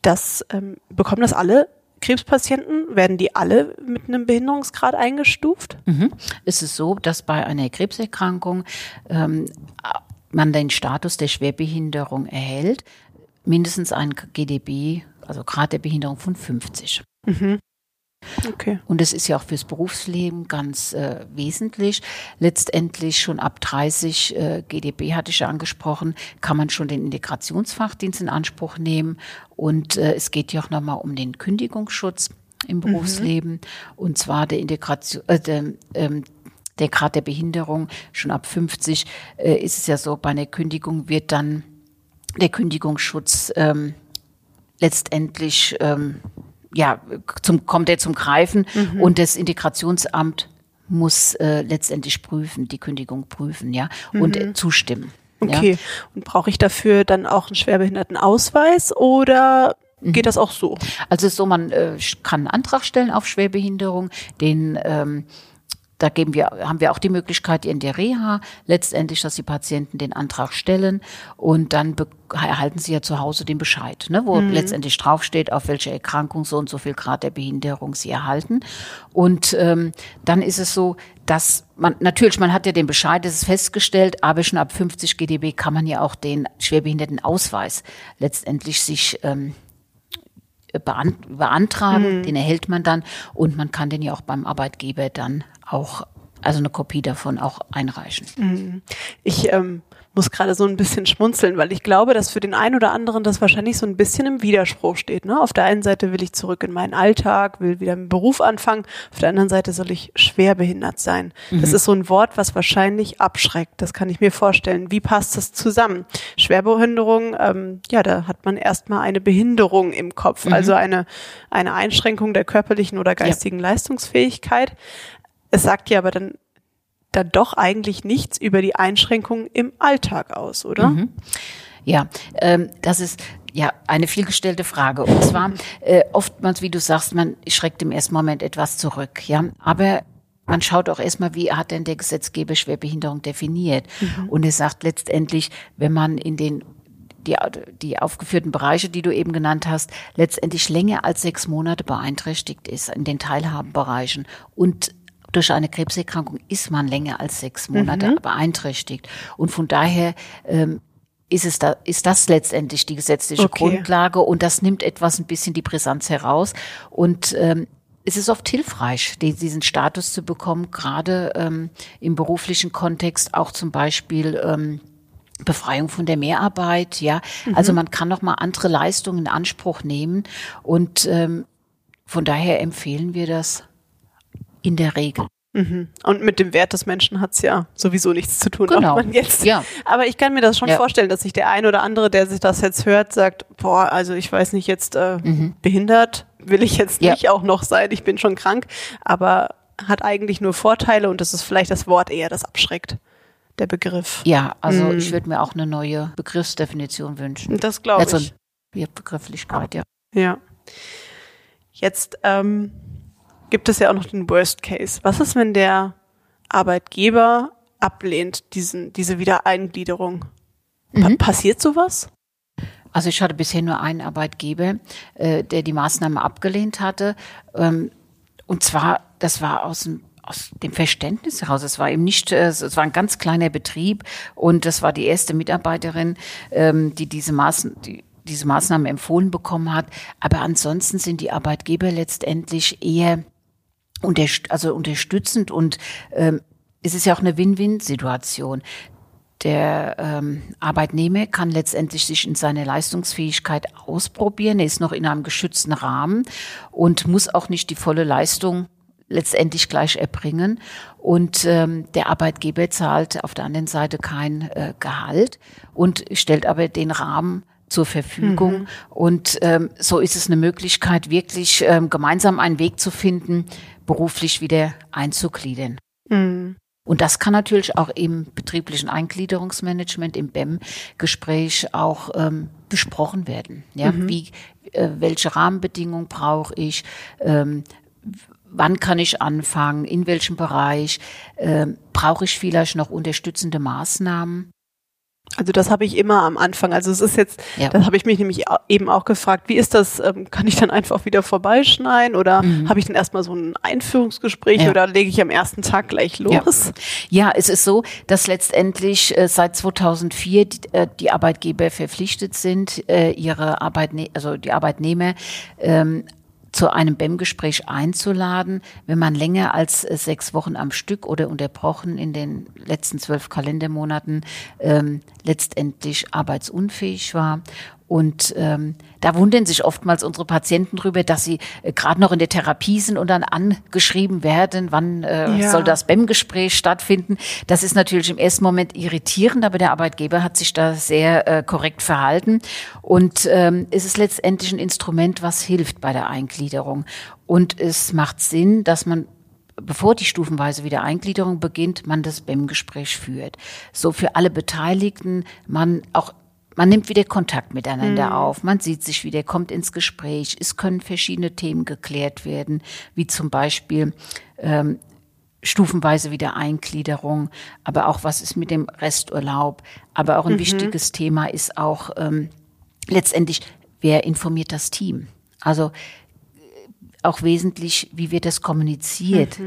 Das ähm, bekommen das alle Krebspatienten? Werden die alle mit einem Behinderungsgrad eingestuft? Mhm. Es ist so, dass bei einer Krebserkrankung ähm, man den Status der Schwerbehinderung erhält, mindestens ein GDB, also Grad der Behinderung von 50. Mhm. Okay. Und es ist ja auch fürs Berufsleben ganz äh, wesentlich. Letztendlich schon ab 30 äh, GDB hatte ich ja angesprochen, kann man schon den Integrationsfachdienst in Anspruch nehmen. Und äh, es geht ja auch nochmal um den Kündigungsschutz im. Berufsleben. Mhm. Und zwar der Integration, äh, der, ähm, der Grad der Behinderung schon ab 50 äh, ist es ja so, bei einer Kündigung wird dann der Kündigungsschutz ähm, letztendlich ähm, ja, zum, kommt er zum Greifen mhm. und das Integrationsamt muss äh, letztendlich prüfen, die Kündigung prüfen, ja, und mhm. zustimmen. Okay. Ja. Und brauche ich dafür dann auch einen Schwerbehindertenausweis oder mhm. geht das auch so? Also so, man äh, kann einen Antrag stellen auf Schwerbehinderung, den ähm, da geben wir, haben wir auch die Möglichkeit in der Reha letztendlich, dass die Patienten den Antrag stellen und dann erhalten sie ja zu Hause den Bescheid, ne, wo mhm. letztendlich draufsteht, auf welche Erkrankung so und so viel Grad der Behinderung sie erhalten. Und ähm, dann ist es so, dass man natürlich, man hat ja den Bescheid, das ist festgestellt, aber schon ab 50 GdB kann man ja auch den Schwerbehindertenausweis letztendlich sich ähm, beantragen, mhm. den erhält man dann und man kann den ja auch beim Arbeitgeber dann auch, also eine Kopie davon auch einreichen. Mhm. Ich ähm, muss gerade so ein bisschen schmunzeln, weil ich glaube, dass für den einen oder anderen das wahrscheinlich so ein bisschen im Widerspruch steht. Ne? Auf der einen Seite will ich zurück in meinen Alltag, will wieder im Beruf anfangen, auf der anderen Seite soll ich schwer behindert sein. Mhm. Das ist so ein Wort, was wahrscheinlich abschreckt. Das kann ich mir vorstellen. Wie passt das zusammen? Schwerbehinderung, ähm, ja, da hat man erstmal eine Behinderung im Kopf, mhm. also eine, eine Einschränkung der körperlichen oder geistigen ja. Leistungsfähigkeit. Es sagt ja aber dann dann doch eigentlich nichts über die Einschränkungen im Alltag aus, oder? Mhm. Ja, ähm, das ist ja eine vielgestellte Frage. Und zwar äh, oftmals, wie du sagst, man schreckt im ersten Moment etwas zurück. Ja, aber man schaut auch erstmal, wie hat denn der Gesetzgeber Schwerbehinderung definiert? Mhm. Und er sagt letztendlich, wenn man in den die, die aufgeführten Bereiche, die du eben genannt hast, letztendlich länger als sechs Monate beeinträchtigt ist in den Teilhabenbereichen und durch eine Krebserkrankung ist man länger als sechs Monate mhm. beeinträchtigt. Und von daher ähm, ist es da, ist das letztendlich die gesetzliche okay. Grundlage und das nimmt etwas ein bisschen die Brisanz heraus. Und ähm, es ist oft hilfreich, diesen Status zu bekommen, gerade ähm, im beruflichen Kontext, auch zum Beispiel ähm, Befreiung von der Mehrarbeit, ja. Mhm. Also man kann noch mal andere Leistungen in Anspruch nehmen und ähm, von daher empfehlen wir das in der Regel. Mhm. Und mit dem Wert des Menschen hat's ja sowieso nichts zu tun, genau. man jetzt. Ja. Aber ich kann mir das schon ja. vorstellen, dass sich der ein oder andere, der sich das jetzt hört, sagt, boah, also ich weiß nicht, jetzt äh, mhm. behindert will ich jetzt nicht ja. auch noch sein, ich bin schon krank, aber hat eigentlich nur Vorteile und das ist vielleicht das Wort eher, das abschreckt der Begriff. Ja, also mhm. ich würde mir auch eine neue Begriffsdefinition wünschen. Das glaube ich. Also Begrifflichkeit, ja. Ja. Jetzt ähm, gibt es ja auch noch den Worst Case. Was ist, wenn der Arbeitgeber ablehnt, diesen, diese Wiedereingliederung? Mhm. passiert sowas? Also ich hatte bisher nur einen Arbeitgeber, äh, der die Maßnahme abgelehnt hatte. Ähm, und zwar, das war aus dem aus dem Verständnis heraus. Es war eben nicht, äh, es war ein ganz kleiner Betrieb und das war die erste Mitarbeiterin, ähm, die diese Maßen, die diese Maßnahme empfohlen bekommen hat. Aber ansonsten sind die Arbeitgeber letztendlich eher unterst also unterstützend und ähm, es ist ja auch eine Win-Win-Situation. Der ähm, Arbeitnehmer kann letztendlich sich in seiner Leistungsfähigkeit ausprobieren. Er ist noch in einem geschützten Rahmen und muss auch nicht die volle Leistung letztendlich gleich erbringen. Und ähm, der Arbeitgeber zahlt auf der anderen Seite kein äh, Gehalt und stellt aber den Rahmen zur Verfügung. Und ähm, so ist es eine Möglichkeit, wirklich ähm, gemeinsam einen Weg zu finden, beruflich wieder einzugliedern. Mhm. Und das kann natürlich auch im betrieblichen Eingliederungsmanagement, im BEM-Gespräch auch ähm, besprochen werden. Ja, wie, äh, welche Rahmenbedingungen brauche ich? Ähm, wann kann ich anfangen? In welchem Bereich? Ähm, brauche ich vielleicht noch unterstützende Maßnahmen? Also das habe ich immer am Anfang. Also es ist jetzt, Ja. das habe ich mich nämlich eben auch gefragt, wie ist das, ähm, kann ich dann einfach wieder vorbeischneiden oder habe ich dann erstmal so ein Einführungsgespräch Mhm. Ja. oder lege ich am ersten Tag gleich los? Ja, es ist so, dass letztendlich äh, seit 2004 die, äh, die Arbeitgeber verpflichtet sind, äh, ihre Arbeitne also die Arbeitnehmer ähm, zu einem BEM-Gespräch einzuladen, wenn man länger als äh, sechs Wochen am Stück oder unterbrochen in den letzten zwölf Kalendermonaten ähm, letztendlich arbeitsunfähig war. Und ähm, da wundern sich oftmals unsere Patienten drüber, dass sie äh, gerade noch in der Therapie sind und dann angeschrieben werden, wann äh, Ja. soll das BEM-Gespräch stattfinden. Das ist natürlich im ersten Moment irritierend, aber der Arbeitgeber hat sich da sehr äh, korrekt verhalten. Und ähm, es ist letztendlich ein Instrument, was hilft bei der Eingliederung. Und es macht Sinn, dass man bevor die stufenweise Wiedereingliederung beginnt, man das BEM-Gespräch führt. So für alle Beteiligten, man auch man nimmt wieder Kontakt miteinander auf, man sieht sich wieder, kommt ins Gespräch. Es können verschiedene Themen geklärt werden, wie zum Beispiel ähm, stufenweise Wiedereingliederung, aber auch was ist mit dem Resturlaub. Aber auch ein wichtiges Thema ist auch ähm, letztendlich, wer informiert das Team? Also auch wesentlich, wie wird das kommuniziert?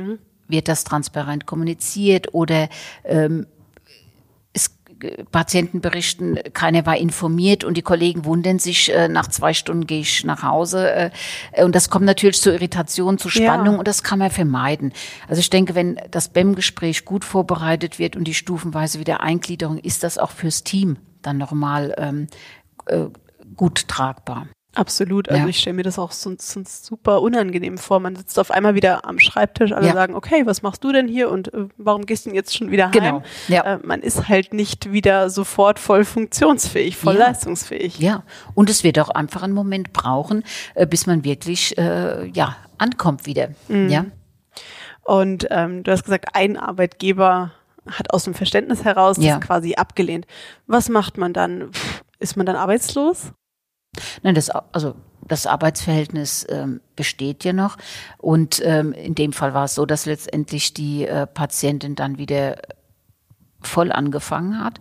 Wird das transparent kommuniziert oder ähm, äh, Patienten berichten, keiner war informiert und die Kollegen wundern sich, äh, nach zwei Stunden gehe ich nach Hause. Äh, und das kommt natürlich zu Irritation, zu Spannung Ja. und das kann man vermeiden. Also ich denke, wenn das BEM-Gespräch gut vorbereitet wird und die stufenweise Wiedereingliederung, ist das auch fürs Team dann nochmal ähm, äh, gut tragbar. Absolut. Also Ja. ich stelle mir das auch sonst, sonst super unangenehm vor. Man sitzt auf einmal wieder am Schreibtisch, alle Ja. sagen, okay, was machst du denn hier und äh, warum gehst du denn jetzt schon wieder heim? Genau. Ja. Äh, man ist halt nicht wieder sofort voll funktionsfähig, voll leistungsfähig. Ja, und es wird auch einfach einen Moment brauchen, äh, bis man wirklich äh, ja ankommt wieder. Ja, Und ähm, du hast gesagt, ein Arbeitgeber hat aus dem Verständnis heraus das quasi abgelehnt. Was macht man dann? Pff, Ist man dann arbeitslos? Nein, das also das Arbeitsverhältnis ähm, besteht ja noch und ähm, in dem Fall war es so, dass letztendlich die äh, Patientin dann wieder voll angefangen hat.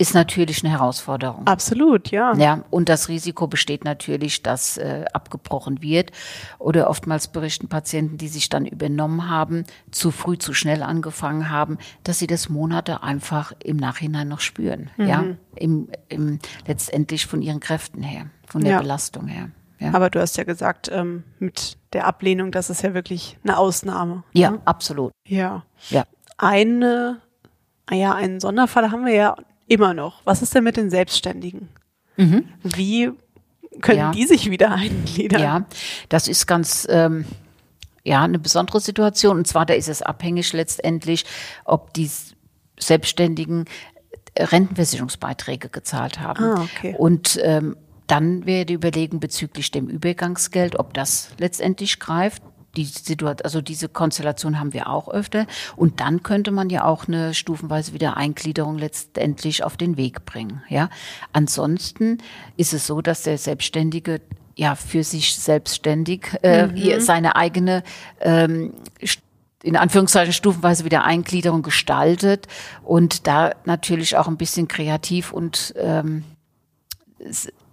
Ist natürlich eine Herausforderung. Absolut, ja. Ja, und das Risiko besteht natürlich, dass äh, abgebrochen wird. Oder oftmals berichten Patienten, die sich dann übernommen haben, zu früh, zu schnell angefangen haben, dass sie das Monate einfach im Nachhinein noch spüren. Ja, im, im, letztendlich von ihren Kräften her, von der Ja. Belastung her. Ja, Aber du hast ja gesagt, ähm, mit der Ablehnung, das ist ja wirklich eine Ausnahme. ja absolut. Ja. Ja. Eine, ah ja, einen Sonderfall haben wir ja immer noch. Was ist denn mit den Selbstständigen? Wie können Mhm. Ja. die sich wieder eingliedern? Ja, das ist ganz ähm, ja eine besondere Situation. Und zwar da ist es abhängig letztendlich, ob die Selbstständigen äh, Rentenversicherungsbeiträge gezahlt haben. Ah, okay. Und ähm, dann wäre die Überlegung bezüglich dem Übergangsgeld, ob das letztendlich greift. Die Situation, also diese Konstellation haben wir auch öfter. Und dann könnte man ja auch eine stufenweise Wiedereingliederung letztendlich auf den Weg bringen. Ja. Ansonsten ist es so, dass der Selbstständige ja für sich selbstständig äh, mhm. seine eigene ähm, in Anführungszeichen stufenweise wieder Eingliederung gestaltet und da natürlich auch ein bisschen kreativ und ähm,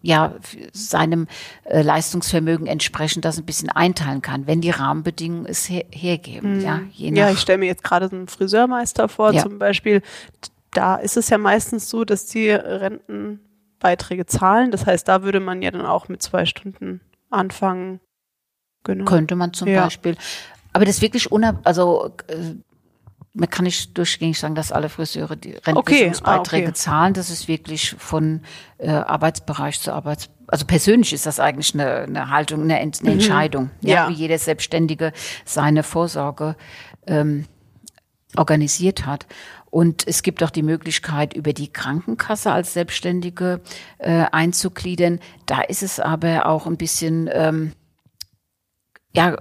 ja seinem äh, Leistungsvermögen entsprechend das ein bisschen einteilen kann, wenn die Rahmenbedingungen es her hergeben. Mhm. Ja, ja, ich stelle mir jetzt gerade so einen Friseurmeister vor, ja. zum Beispiel. Da ist es ja meistens so, dass die Rentenbeiträge zahlen. Das heißt, da würde man ja dann auch mit zwei Stunden anfangen. Genau. Könnte man zum ja. Beispiel. Aber das ist wirklich unab, also äh, man kann nicht durchgängig sagen, dass alle Friseure die Rentenversicherungsbeiträge okay. ah, okay. zahlen. Das ist wirklich von äh, Arbeitsbereich zu Arbeits also persönlich ist das eigentlich eine, eine Haltung, eine, eine mhm. Entscheidung, ja. ja. wie jeder Selbstständige seine Vorsorge ähm, organisiert hat. Und es gibt auch die Möglichkeit, über die Krankenkasse als Selbstständige äh, einzugliedern. Da ist es aber auch ein bisschen ähm, ja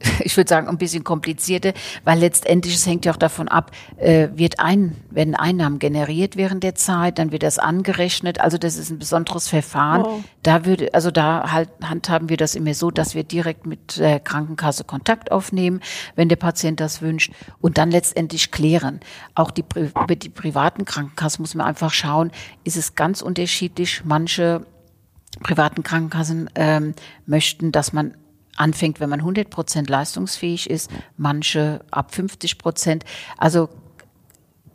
ich würde sagen, ein bisschen komplizierter, weil letztendlich es hängt ja auch davon ab, äh, wird ein, werden Einnahmen generiert während der Zeit, dann wird das angerechnet. Also das ist ein besonderes Verfahren. Oh. Da würde, also da halt handhaben wir das immer so, dass wir direkt mit der Krankenkasse Kontakt aufnehmen, wenn der Patient das wünscht, und dann letztendlich klären. Auch die, über die privaten Krankenkassen muss man einfach schauen, ist es ganz unterschiedlich. Manche privaten Krankenkassen ähm, möchten, dass man anfängt, wenn man 100 Prozent leistungsfähig ist, manche ab 50 Prozent. Also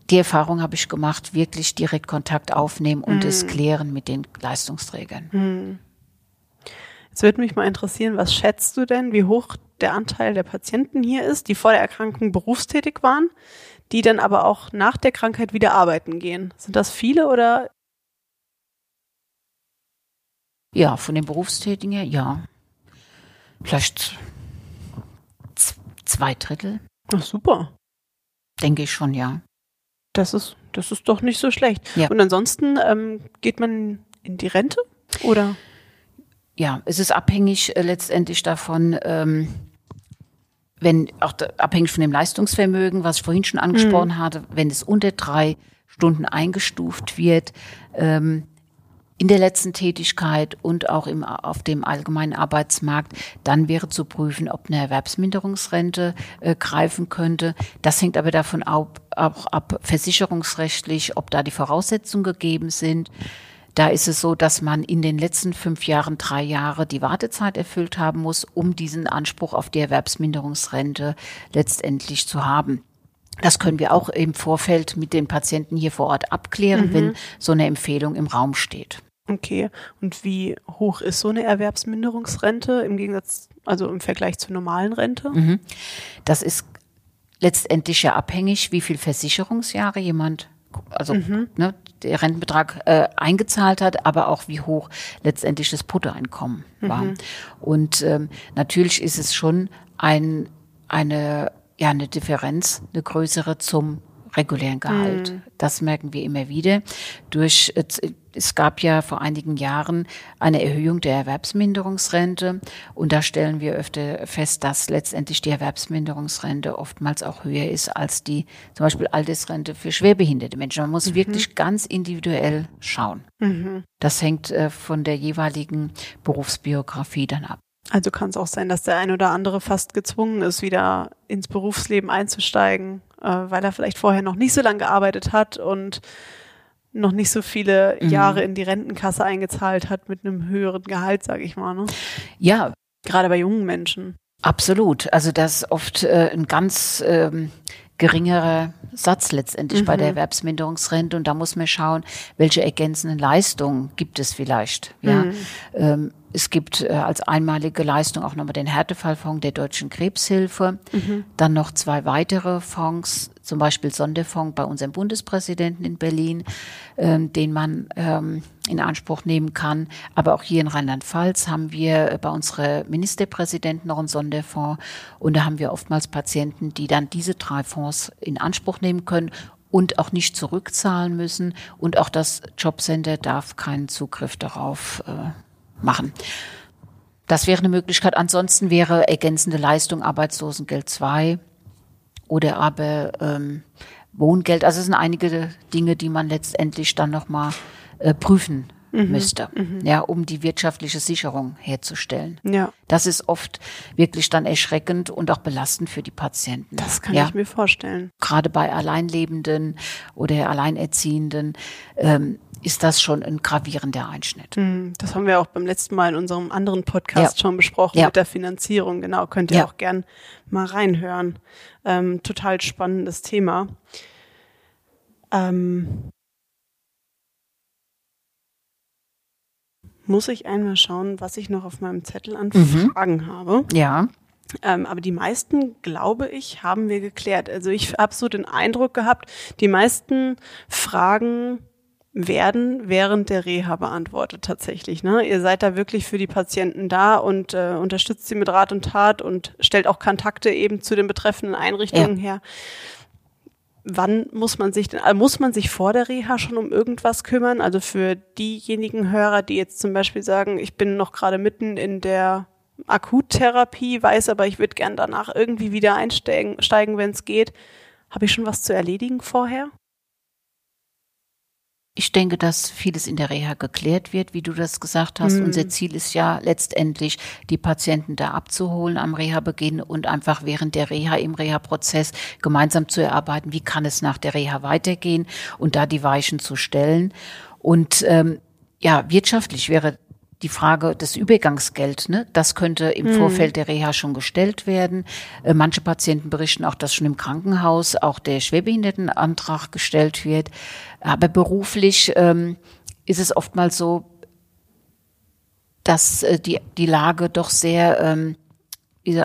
die Erfahrung habe ich gemacht, wirklich direkt Kontakt aufnehmen und mhm. es klären mit den Leistungsträgern. Mhm. Jetzt würde mich mal interessieren, was schätzt du denn, wie hoch der Anteil der Patienten hier ist, die vor der Erkrankung berufstätig waren, die dann aber auch nach der Krankheit wieder arbeiten gehen? Sind das viele oder? Ja, von den Berufstätigen her, ja. Vielleicht zwei Drittel. Ach, super. Denke ich schon, ja. Das ist, das ist doch nicht so schlecht. Ja. Und ansonsten ähm, geht man in die Rente oder? Ja, es ist abhängig äh, letztendlich davon, ähm, wenn auch da, abhängig von dem Leistungsvermögen, was ich vorhin schon angesprochen mhm. hatte, wenn es unter drei Stunden eingestuft wird, ähm, in der letzten Tätigkeit und auch im, auf dem allgemeinen Arbeitsmarkt, dann wäre zu prüfen, ob eine Erwerbsminderungsrente äh, greifen könnte. Das hängt aber davon ab, auch ab, versicherungsrechtlich, ob da die Voraussetzungen gegeben sind. Da ist es so, dass man in den letzten fünf Jahren drei Jahre die Wartezeit erfüllt haben muss, um diesen Anspruch auf die Erwerbsminderungsrente letztendlich zu haben. Das können wir auch im Vorfeld mit den Patienten hier vor Ort abklären, mhm. wenn so eine Empfehlung im Raum steht. Okay. Und wie hoch ist so eine Erwerbsminderungsrente im Gegensatz, also im Vergleich zur normalen Rente? Mhm. Das ist letztendlich ja abhängig, wie viel Versicherungsjahre jemand, also mhm. ne, der Rentenbetrag äh, eingezahlt hat, aber auch wie hoch letztendlich das Bruttoeinkommen war. Mhm. Und ähm, natürlich ist es schon ein, eine, ja, eine Differenz, eine größere zum regulären Gehalt. Mhm. Das merken wir immer wieder. Durch, es gab ja vor einigen Jahren eine Erhöhung der Erwerbsminderungsrente und da stellen wir öfter fest, dass letztendlich die Erwerbsminderungsrente oftmals auch höher ist als die zum Beispiel Altersrente für schwerbehinderte Menschen. Man muss mhm. wirklich ganz individuell schauen. Mhm. Das hängt äh, von der jeweiligen Berufsbiografie dann ab. Also kann es auch sein, dass der ein oder andere fast gezwungen ist, wieder ins Berufsleben einzusteigen, äh, weil er vielleicht vorher noch nicht so lange gearbeitet hat und noch nicht so viele mhm. Jahre in die Rentenkasse eingezahlt hat mit einem höheren Gehalt, sage ich mal. Ne? Ja. Gerade bei jungen Menschen. Absolut. Also das ist oft äh, ein ganz ähm, geringerer Satz letztendlich mhm. bei der mhm. Erwerbsminderungsrente und da muss man schauen, welche ergänzenden Leistungen gibt es vielleicht. Ja. Mhm. Ähm, es gibt äh, als einmalige Leistung auch nochmal den Härtefallfonds der Deutschen Krebshilfe. Mhm. Dann noch zwei weitere Fonds, zum Beispiel Sonderfonds bei unserem Bundespräsidenten in Berlin, ähm, den man ähm, in Anspruch nehmen kann. Aber auch hier in Rheinland-Pfalz haben wir äh, bei unserer Ministerpräsidenten noch einen Sonderfonds. Und da haben wir oftmals Patienten, die dann diese drei Fonds in Anspruch nehmen können und auch nicht zurückzahlen müssen. Und auch das Jobcenter darf keinen Zugriff darauf äh, machen. Das wäre eine Möglichkeit. Ansonsten wäre ergänzende Leistung Arbeitslosengeld 2 oder aber ähm, Wohngeld. Also es sind einige Dinge, die man letztendlich dann nochmal äh, prüfen mhm. müsste, mhm. ja, um die wirtschaftliche Sicherung herzustellen. Ja. Das ist oft wirklich dann erschreckend und auch belastend für die Patienten. Das kann ja. ich mir vorstellen. Gerade bei Alleinlebenden oder Alleinerziehenden ähm, ist das schon ein gravierender Einschnitt. Mhm. Das haben wir auch beim letzten Mal in unserem anderen Podcast ja. schon besprochen ja. mit der Finanzierung. Genau, könnt ihr auch gern mal reinhören. Ähm, total spannendes Thema. Ähm, muss ich einmal schauen, was ich noch auf meinem Zettel an mhm. Fragen habe. Ja. Ähm, aber die meisten, glaube ich, haben wir geklärt. Also ich habe so den Eindruck gehabt, die meisten Fragen werden während der Reha beantwortet tatsächlich. Ne? Ihr seid da wirklich für die Patienten da und äh, unterstützt sie mit Rat und Tat und stellt auch Kontakte eben zu den betreffenden Einrichtungen ja. her wann muss man sich denn, also muss man sich vor der Reha schon um irgendwas kümmern? Also für diejenigen Hörer, die jetzt zum Beispiel sagen, ich bin noch gerade mitten in der Akuttherapie, weiß aber, ich würde gern danach irgendwie wieder einsteigen, steigen, wenn es geht. Habe ich schon was zu erledigen vorher? Ich denke, dass vieles in der Reha geklärt wird, wie du das gesagt hast. Mhm. Unser Ziel ist ja letztendlich, die Patienten da abzuholen am Reha-Beginn und einfach während der Reha im Reha-Prozess gemeinsam zu erarbeiten, wie kann es nach der Reha weitergehen und da die Weichen zu stellen. Und ähm, ja, wirtschaftlich wäre die Frage des Übergangsgeld, ne, das könnte im mhm. Vorfeld der Reha schon gestellt werden. Äh, manche Patienten berichten auch, dass schon im Krankenhaus auch der Schwerbehindertenantrag gestellt wird. Aber beruflich ähm, ist es oftmals so, dass äh, die, die Lage doch sehr ähm,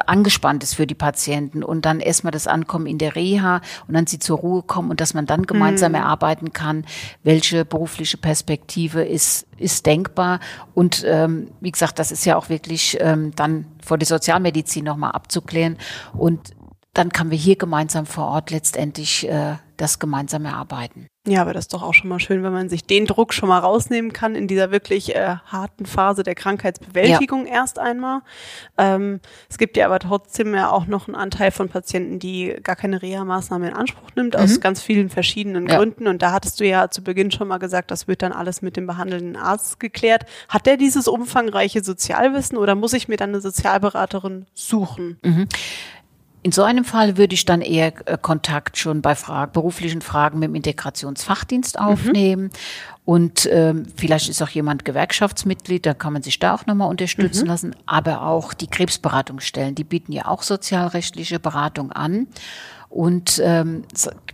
angespannt ist für die Patienten und dann erstmal das Ankommen in der Reha und dann sie zur Ruhe kommen und dass man dann gemeinsam mhm. erarbeiten kann, welche berufliche Perspektive ist, ist denkbar. Und ähm, wie gesagt, das ist ja auch wirklich ähm, dann vor der Sozialmedizin nochmal abzuklären. Und dann können wir hier gemeinsam vor Ort letztendlich äh, das gemeinsam erarbeiten. Ja, aber das ist doch auch schon mal schön, wenn man sich den Druck schon mal rausnehmen kann in dieser wirklich äh, harten Phase der Krankheitsbewältigung ja. erst einmal. Ähm, es gibt ja aber trotzdem ja auch noch einen Anteil von Patienten, die gar keine Reha-Maßnahme in Anspruch nimmt, mhm. aus ganz vielen verschiedenen ja. Gründen. Und da hattest du ja zu Beginn schon mal gesagt, das wird dann alles mit dem behandelnden Arzt geklärt. Hat der dieses umfangreiche Sozialwissen oder muss ich mir dann eine Sozialberaterin suchen? Mhm. In so einem Fall würde ich dann eher äh, Kontakt schon bei Fragen, beruflichen Fragen mit dem Integrationsfachdienst mhm. aufnehmen. Mhm. Und ähm, vielleicht ist auch jemand Gewerkschaftsmitglied, da kann man sich da auch nochmal unterstützen mhm. lassen. Aber auch die Krebsberatungsstellen, die bieten ja auch sozialrechtliche Beratung an. Und ähm,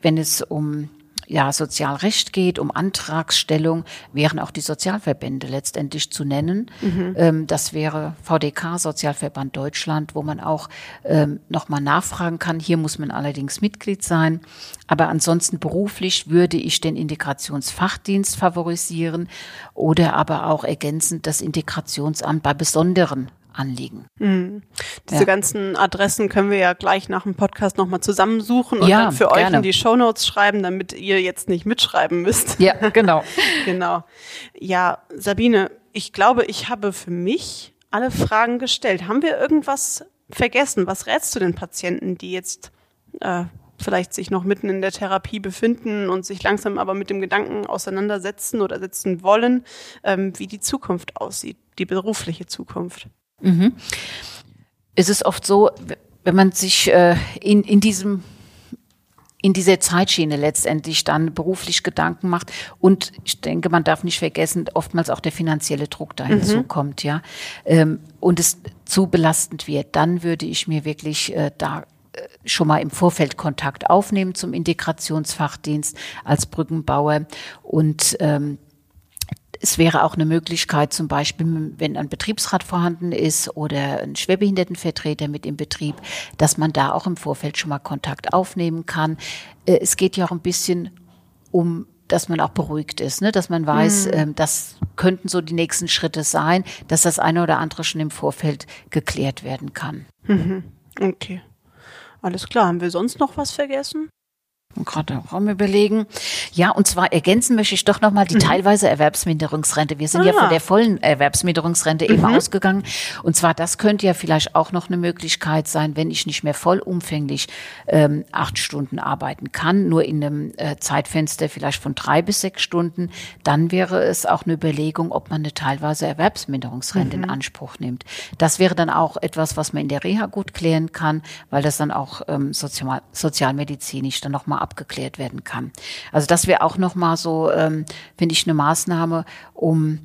wenn es um ja, Sozialrecht geht, um Antragsstellung, wären auch die Sozialverbände letztendlich zu nennen. Mhm. Ähm, das wäre VDK, Sozialverband Deutschland, wo man auch ähm, nochmal nachfragen kann. Hier muss man allerdings Mitglied sein. Aber ansonsten beruflich würde ich den Integrationsfachdienst favorisieren oder aber auch ergänzend das Integrationsamt bei besonderen Anliegen. Mhm. Diese ja. ganzen Adressen können wir ja gleich nach dem Podcast nochmal zusammensuchen und ja, dann für gerne. euch in die Shownotes schreiben, damit ihr jetzt nicht mitschreiben müsst. Ja, genau. genau. Ja, Sabine, ich glaube, ich habe für mich alle Fragen gestellt. Haben wir irgendwas vergessen? Was rätst du den Patienten, die jetzt äh, vielleicht sich noch mitten in der Therapie befinden und sich langsam aber mit dem Gedanken auseinandersetzen oder setzen wollen, ähm, wie die Zukunft aussieht, die berufliche Zukunft? Mhm. Es ist oft so, wenn man sich äh, in, in diesem in dieser Zeitschiene letztendlich dann beruflich Gedanken macht. Und ich denke, man darf nicht vergessen, oftmals auch der finanzielle Druck da hinzukommt, mhm. ja. Ähm, und es zu belastend wird, dann würde ich mir wirklich äh, da äh, schon mal im Vorfeld Kontakt aufnehmen zum Integrationsfachdienst als Brückenbauer und ähm, es wäre auch eine Möglichkeit, zum Beispiel, wenn ein Betriebsrat vorhanden ist oder ein Schwerbehindertenvertreter mit im Betrieb, dass man da auch im Vorfeld schon mal Kontakt aufnehmen kann. Äh, es geht ja auch ein bisschen um dass man auch beruhigt ist, ne? dass man weiß, mhm. ähm, das könnten so die nächsten Schritte sein, dass das eine oder andere schon im Vorfeld geklärt werden kann. Mhm. Okay. Alles klar. Haben wir sonst noch was vergessen? Gerade auch am überlegen. Ja, und zwar ergänzen möchte ich doch nochmal die mhm. teilweise Erwerbsminderungsrente. Wir sind ah. ja von der vollen Erwerbsminderungsrente mhm. eben ausgegangen. Und zwar, das könnte ja vielleicht auch noch eine Möglichkeit sein, wenn ich nicht mehr vollumfänglich ähm, acht Stunden arbeiten kann, nur in einem äh, Zeitfenster vielleicht von drei bis sechs Stunden, dann wäre es auch eine Überlegung, ob man eine teilweise Erwerbsminderungsrente mhm. in Anspruch nimmt. Das wäre dann auch etwas, was man in der Reha gut klären kann, weil das dann auch ähm, sozial, sozialmedizinisch dann nochmal abgeklärt werden kann. Also das wäre auch nochmal so, ähm, finde ich, eine Maßnahme, um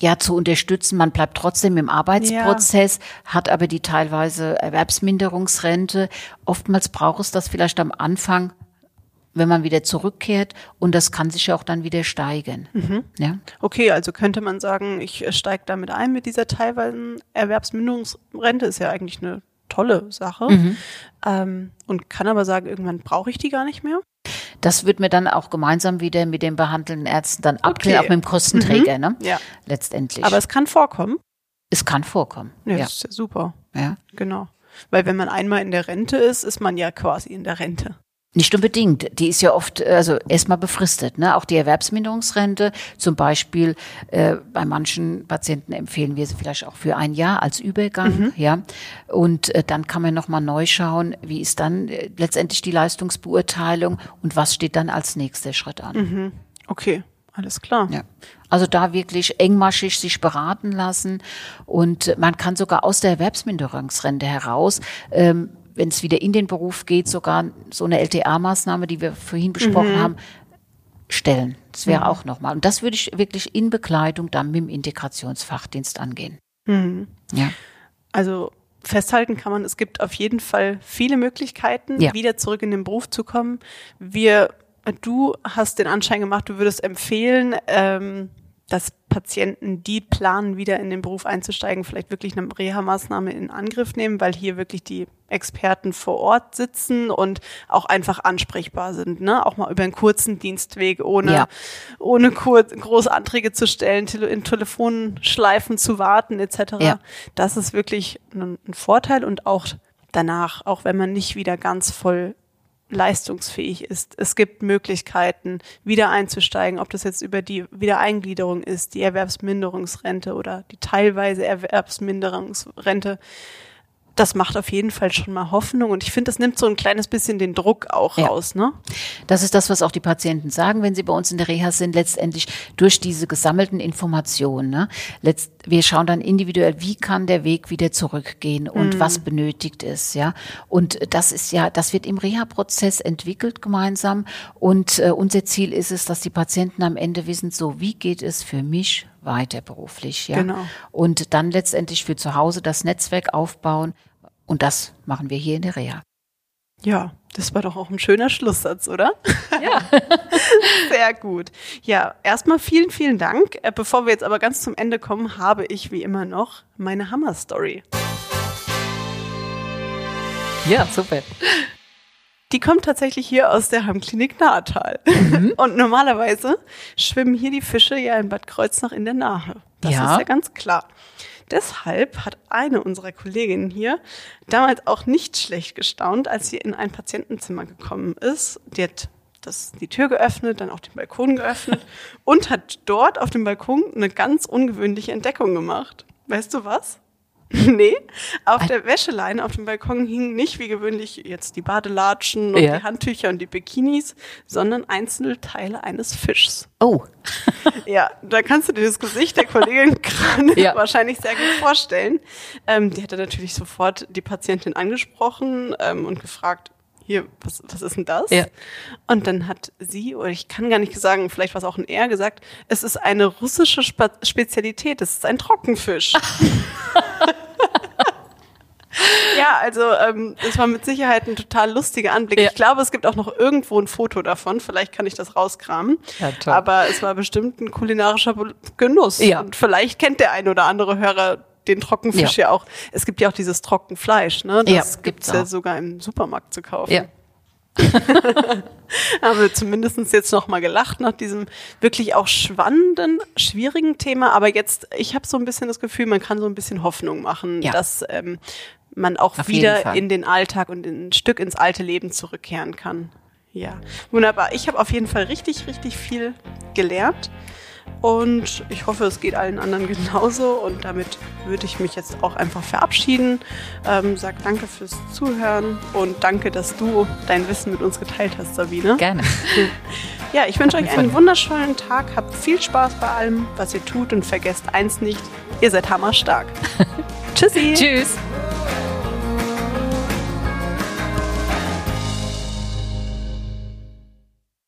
ja zu unterstützen. Man bleibt trotzdem im Arbeitsprozess, ja. hat aber die teilweise Erwerbsminderungsrente. Oftmals braucht es das vielleicht am Anfang wenn man wieder zurückkehrt und das kann sich ja auch dann wieder steigern. Mhm. Ja? Okay, also könnte man sagen, ich steige damit ein mit dieser teilweisen Erwerbsminderungsrente, ist ja eigentlich eine tolle Sache. Mhm. Ähm, und kann aber sagen, irgendwann brauche ich die gar nicht mehr. Das wird mir dann auch gemeinsam wieder mit den behandelnden Ärzten dann abklären, okay. auch mit dem Kostenträger, mhm. ne? Ja. Letztendlich. Aber es kann vorkommen. Es kann vorkommen. Ja, ja. das ist ja super. Ja. Genau. Weil wenn man einmal in der Rente ist, ist man ja quasi in der Rente. Nicht unbedingt. Die ist ja oft, also erstmal befristet. Ne? Auch die Erwerbsminderungsrente, zum Beispiel äh, bei manchen Patienten empfehlen wir sie vielleicht auch für ein Jahr als Übergang. Mhm. Ja, und äh, dann kann man noch mal neu schauen, wie ist dann äh, letztendlich die Leistungsbeurteilung und was steht dann als nächster Schritt an. Mhm. Okay. Alles klar. Ja. Also da wirklich engmaschig sich beraten lassen und man kann sogar aus der Erwerbsminderungsrente heraus ähm, wenn es wieder in den Beruf geht, sogar so eine LTA-Maßnahme, die wir vorhin besprochen mhm. haben, stellen. Das wäre mhm. auch nochmal. Und das würde ich wirklich in Begleitung dann mit dem Integrationsfachdienst angehen. Mhm. Ja. Also festhalten kann man, es gibt auf jeden Fall viele Möglichkeiten, ja. wieder zurück in den Beruf zu kommen. Wir, du hast den Anschein gemacht, du würdest empfehlen, ähm, dass Patienten, die planen, wieder in den Beruf einzusteigen, vielleicht wirklich eine Reha-Maßnahme in Angriff nehmen, weil hier wirklich die Experten vor Ort sitzen und auch einfach ansprechbar sind, ne? Auch mal über einen kurzen Dienstweg, ohne, ja. ohne kurz, große Anträge zu stellen, in Telefonschleifen zu warten, etc. Ja. Das ist wirklich ein, ein Vorteil und auch danach, auch wenn man nicht wieder ganz voll leistungsfähig ist. Es gibt Möglichkeiten, wieder einzusteigen, ob das jetzt über die Wiedereingliederung ist, die Erwerbsminderungsrente oder die teilweise Erwerbsminderungsrente das macht auf jeden Fall schon mal Hoffnung und ich finde, das nimmt so ein kleines bisschen den Druck auch ja. raus. Ne? Das ist das, was auch die Patienten sagen, wenn sie bei uns in der Reha sind, letztendlich durch diese gesammelten Informationen. Ne? Letzt, wir schauen dann individuell, wie kann der Weg wieder zurückgehen und mhm. was benötigt ist. Ja, Und das ist ja, das wird im Reha-Prozess entwickelt gemeinsam und äh, unser Ziel ist es, dass die Patienten am Ende wissen, so wie geht es für mich weiter beruflich. Ja? Genau. Und dann letztendlich für zu Hause das Netzwerk aufbauen. Und das machen wir hier in der Reha. Ja, das war doch auch ein schöner Schlusssatz, oder? Ja. Sehr gut. Ja, erstmal vielen, vielen Dank. Äh, bevor wir jetzt aber ganz zum Ende kommen, habe ich wie immer noch meine Hammer-Story. Ja, super. Die kommt tatsächlich hier aus der Heimklinik Nahetal. Mhm. Und normalerweise schwimmen hier die Fische ja in Bad Kreuznach in der Nahe. Das ja. ist ja ganz klar. Deshalb hat eine unserer Kolleginnen hier damals auch nicht schlecht gestaunt, als sie in ein Patientenzimmer gekommen ist. Die hat das, die Tür geöffnet, dann auch den Balkon geöffnet und hat dort auf dem Balkon eine ganz ungewöhnliche Entdeckung gemacht. Weißt du was? nee, auf der Wäscheleine auf dem Balkon hingen nicht wie gewöhnlich jetzt die Badelatschen und ja. die Handtücher und die Bikinis, sondern einzelne Teile eines Fischs. Oh. ja, da kannst du dir das Gesicht der Kollegin gerade ja. wahrscheinlich sehr gut vorstellen. Ähm, die hätte natürlich sofort die Patientin angesprochen ähm, und gefragt, hier, was, was ist denn das? Ja. Und dann hat sie, oder ich kann gar nicht sagen, vielleicht war es auch ein Er gesagt, es ist eine russische Spe Spezialität, es ist ein Trockenfisch. Ja, also ähm, es war mit Sicherheit ein total lustiger Anblick. Ja. Ich glaube, es gibt auch noch irgendwo ein Foto davon. Vielleicht kann ich das rauskramen. Ja, toll. Aber es war bestimmt ein kulinarischer Genuss. Ja. Und vielleicht kennt der ein oder andere Hörer den Trockenfisch ja. ja auch. Es gibt ja auch dieses Trockenfleisch, ne? Das ja, gibt's ja sogar im Supermarkt zu kaufen. Ja. haben wir zumindest jetzt noch mal gelacht nach diesem wirklich auch spannenden, schwierigen Thema. Aber jetzt, ich habe so ein bisschen das Gefühl, man kann so ein bisschen Hoffnung machen, ja. dass ähm, man auch Auf wieder in den Alltag und ein Stück ins alte Leben zurückkehren kann. Ja, wunderbar. Ich habe auf jeden Fall richtig, richtig viel gelernt. Und ich hoffe, es geht allen anderen genauso. Und damit würde ich mich jetzt auch einfach verabschieden. Ähm, sag danke fürs Zuhören und danke, dass du dein Wissen mit uns geteilt hast, Sabine. Gerne. Ja, ich wünsche euch einen wunderschönen Tag. Habt viel Spaß bei allem, was ihr tut und vergesst eins nicht, ihr seid hammerstark. Tschüssi. Tschüss.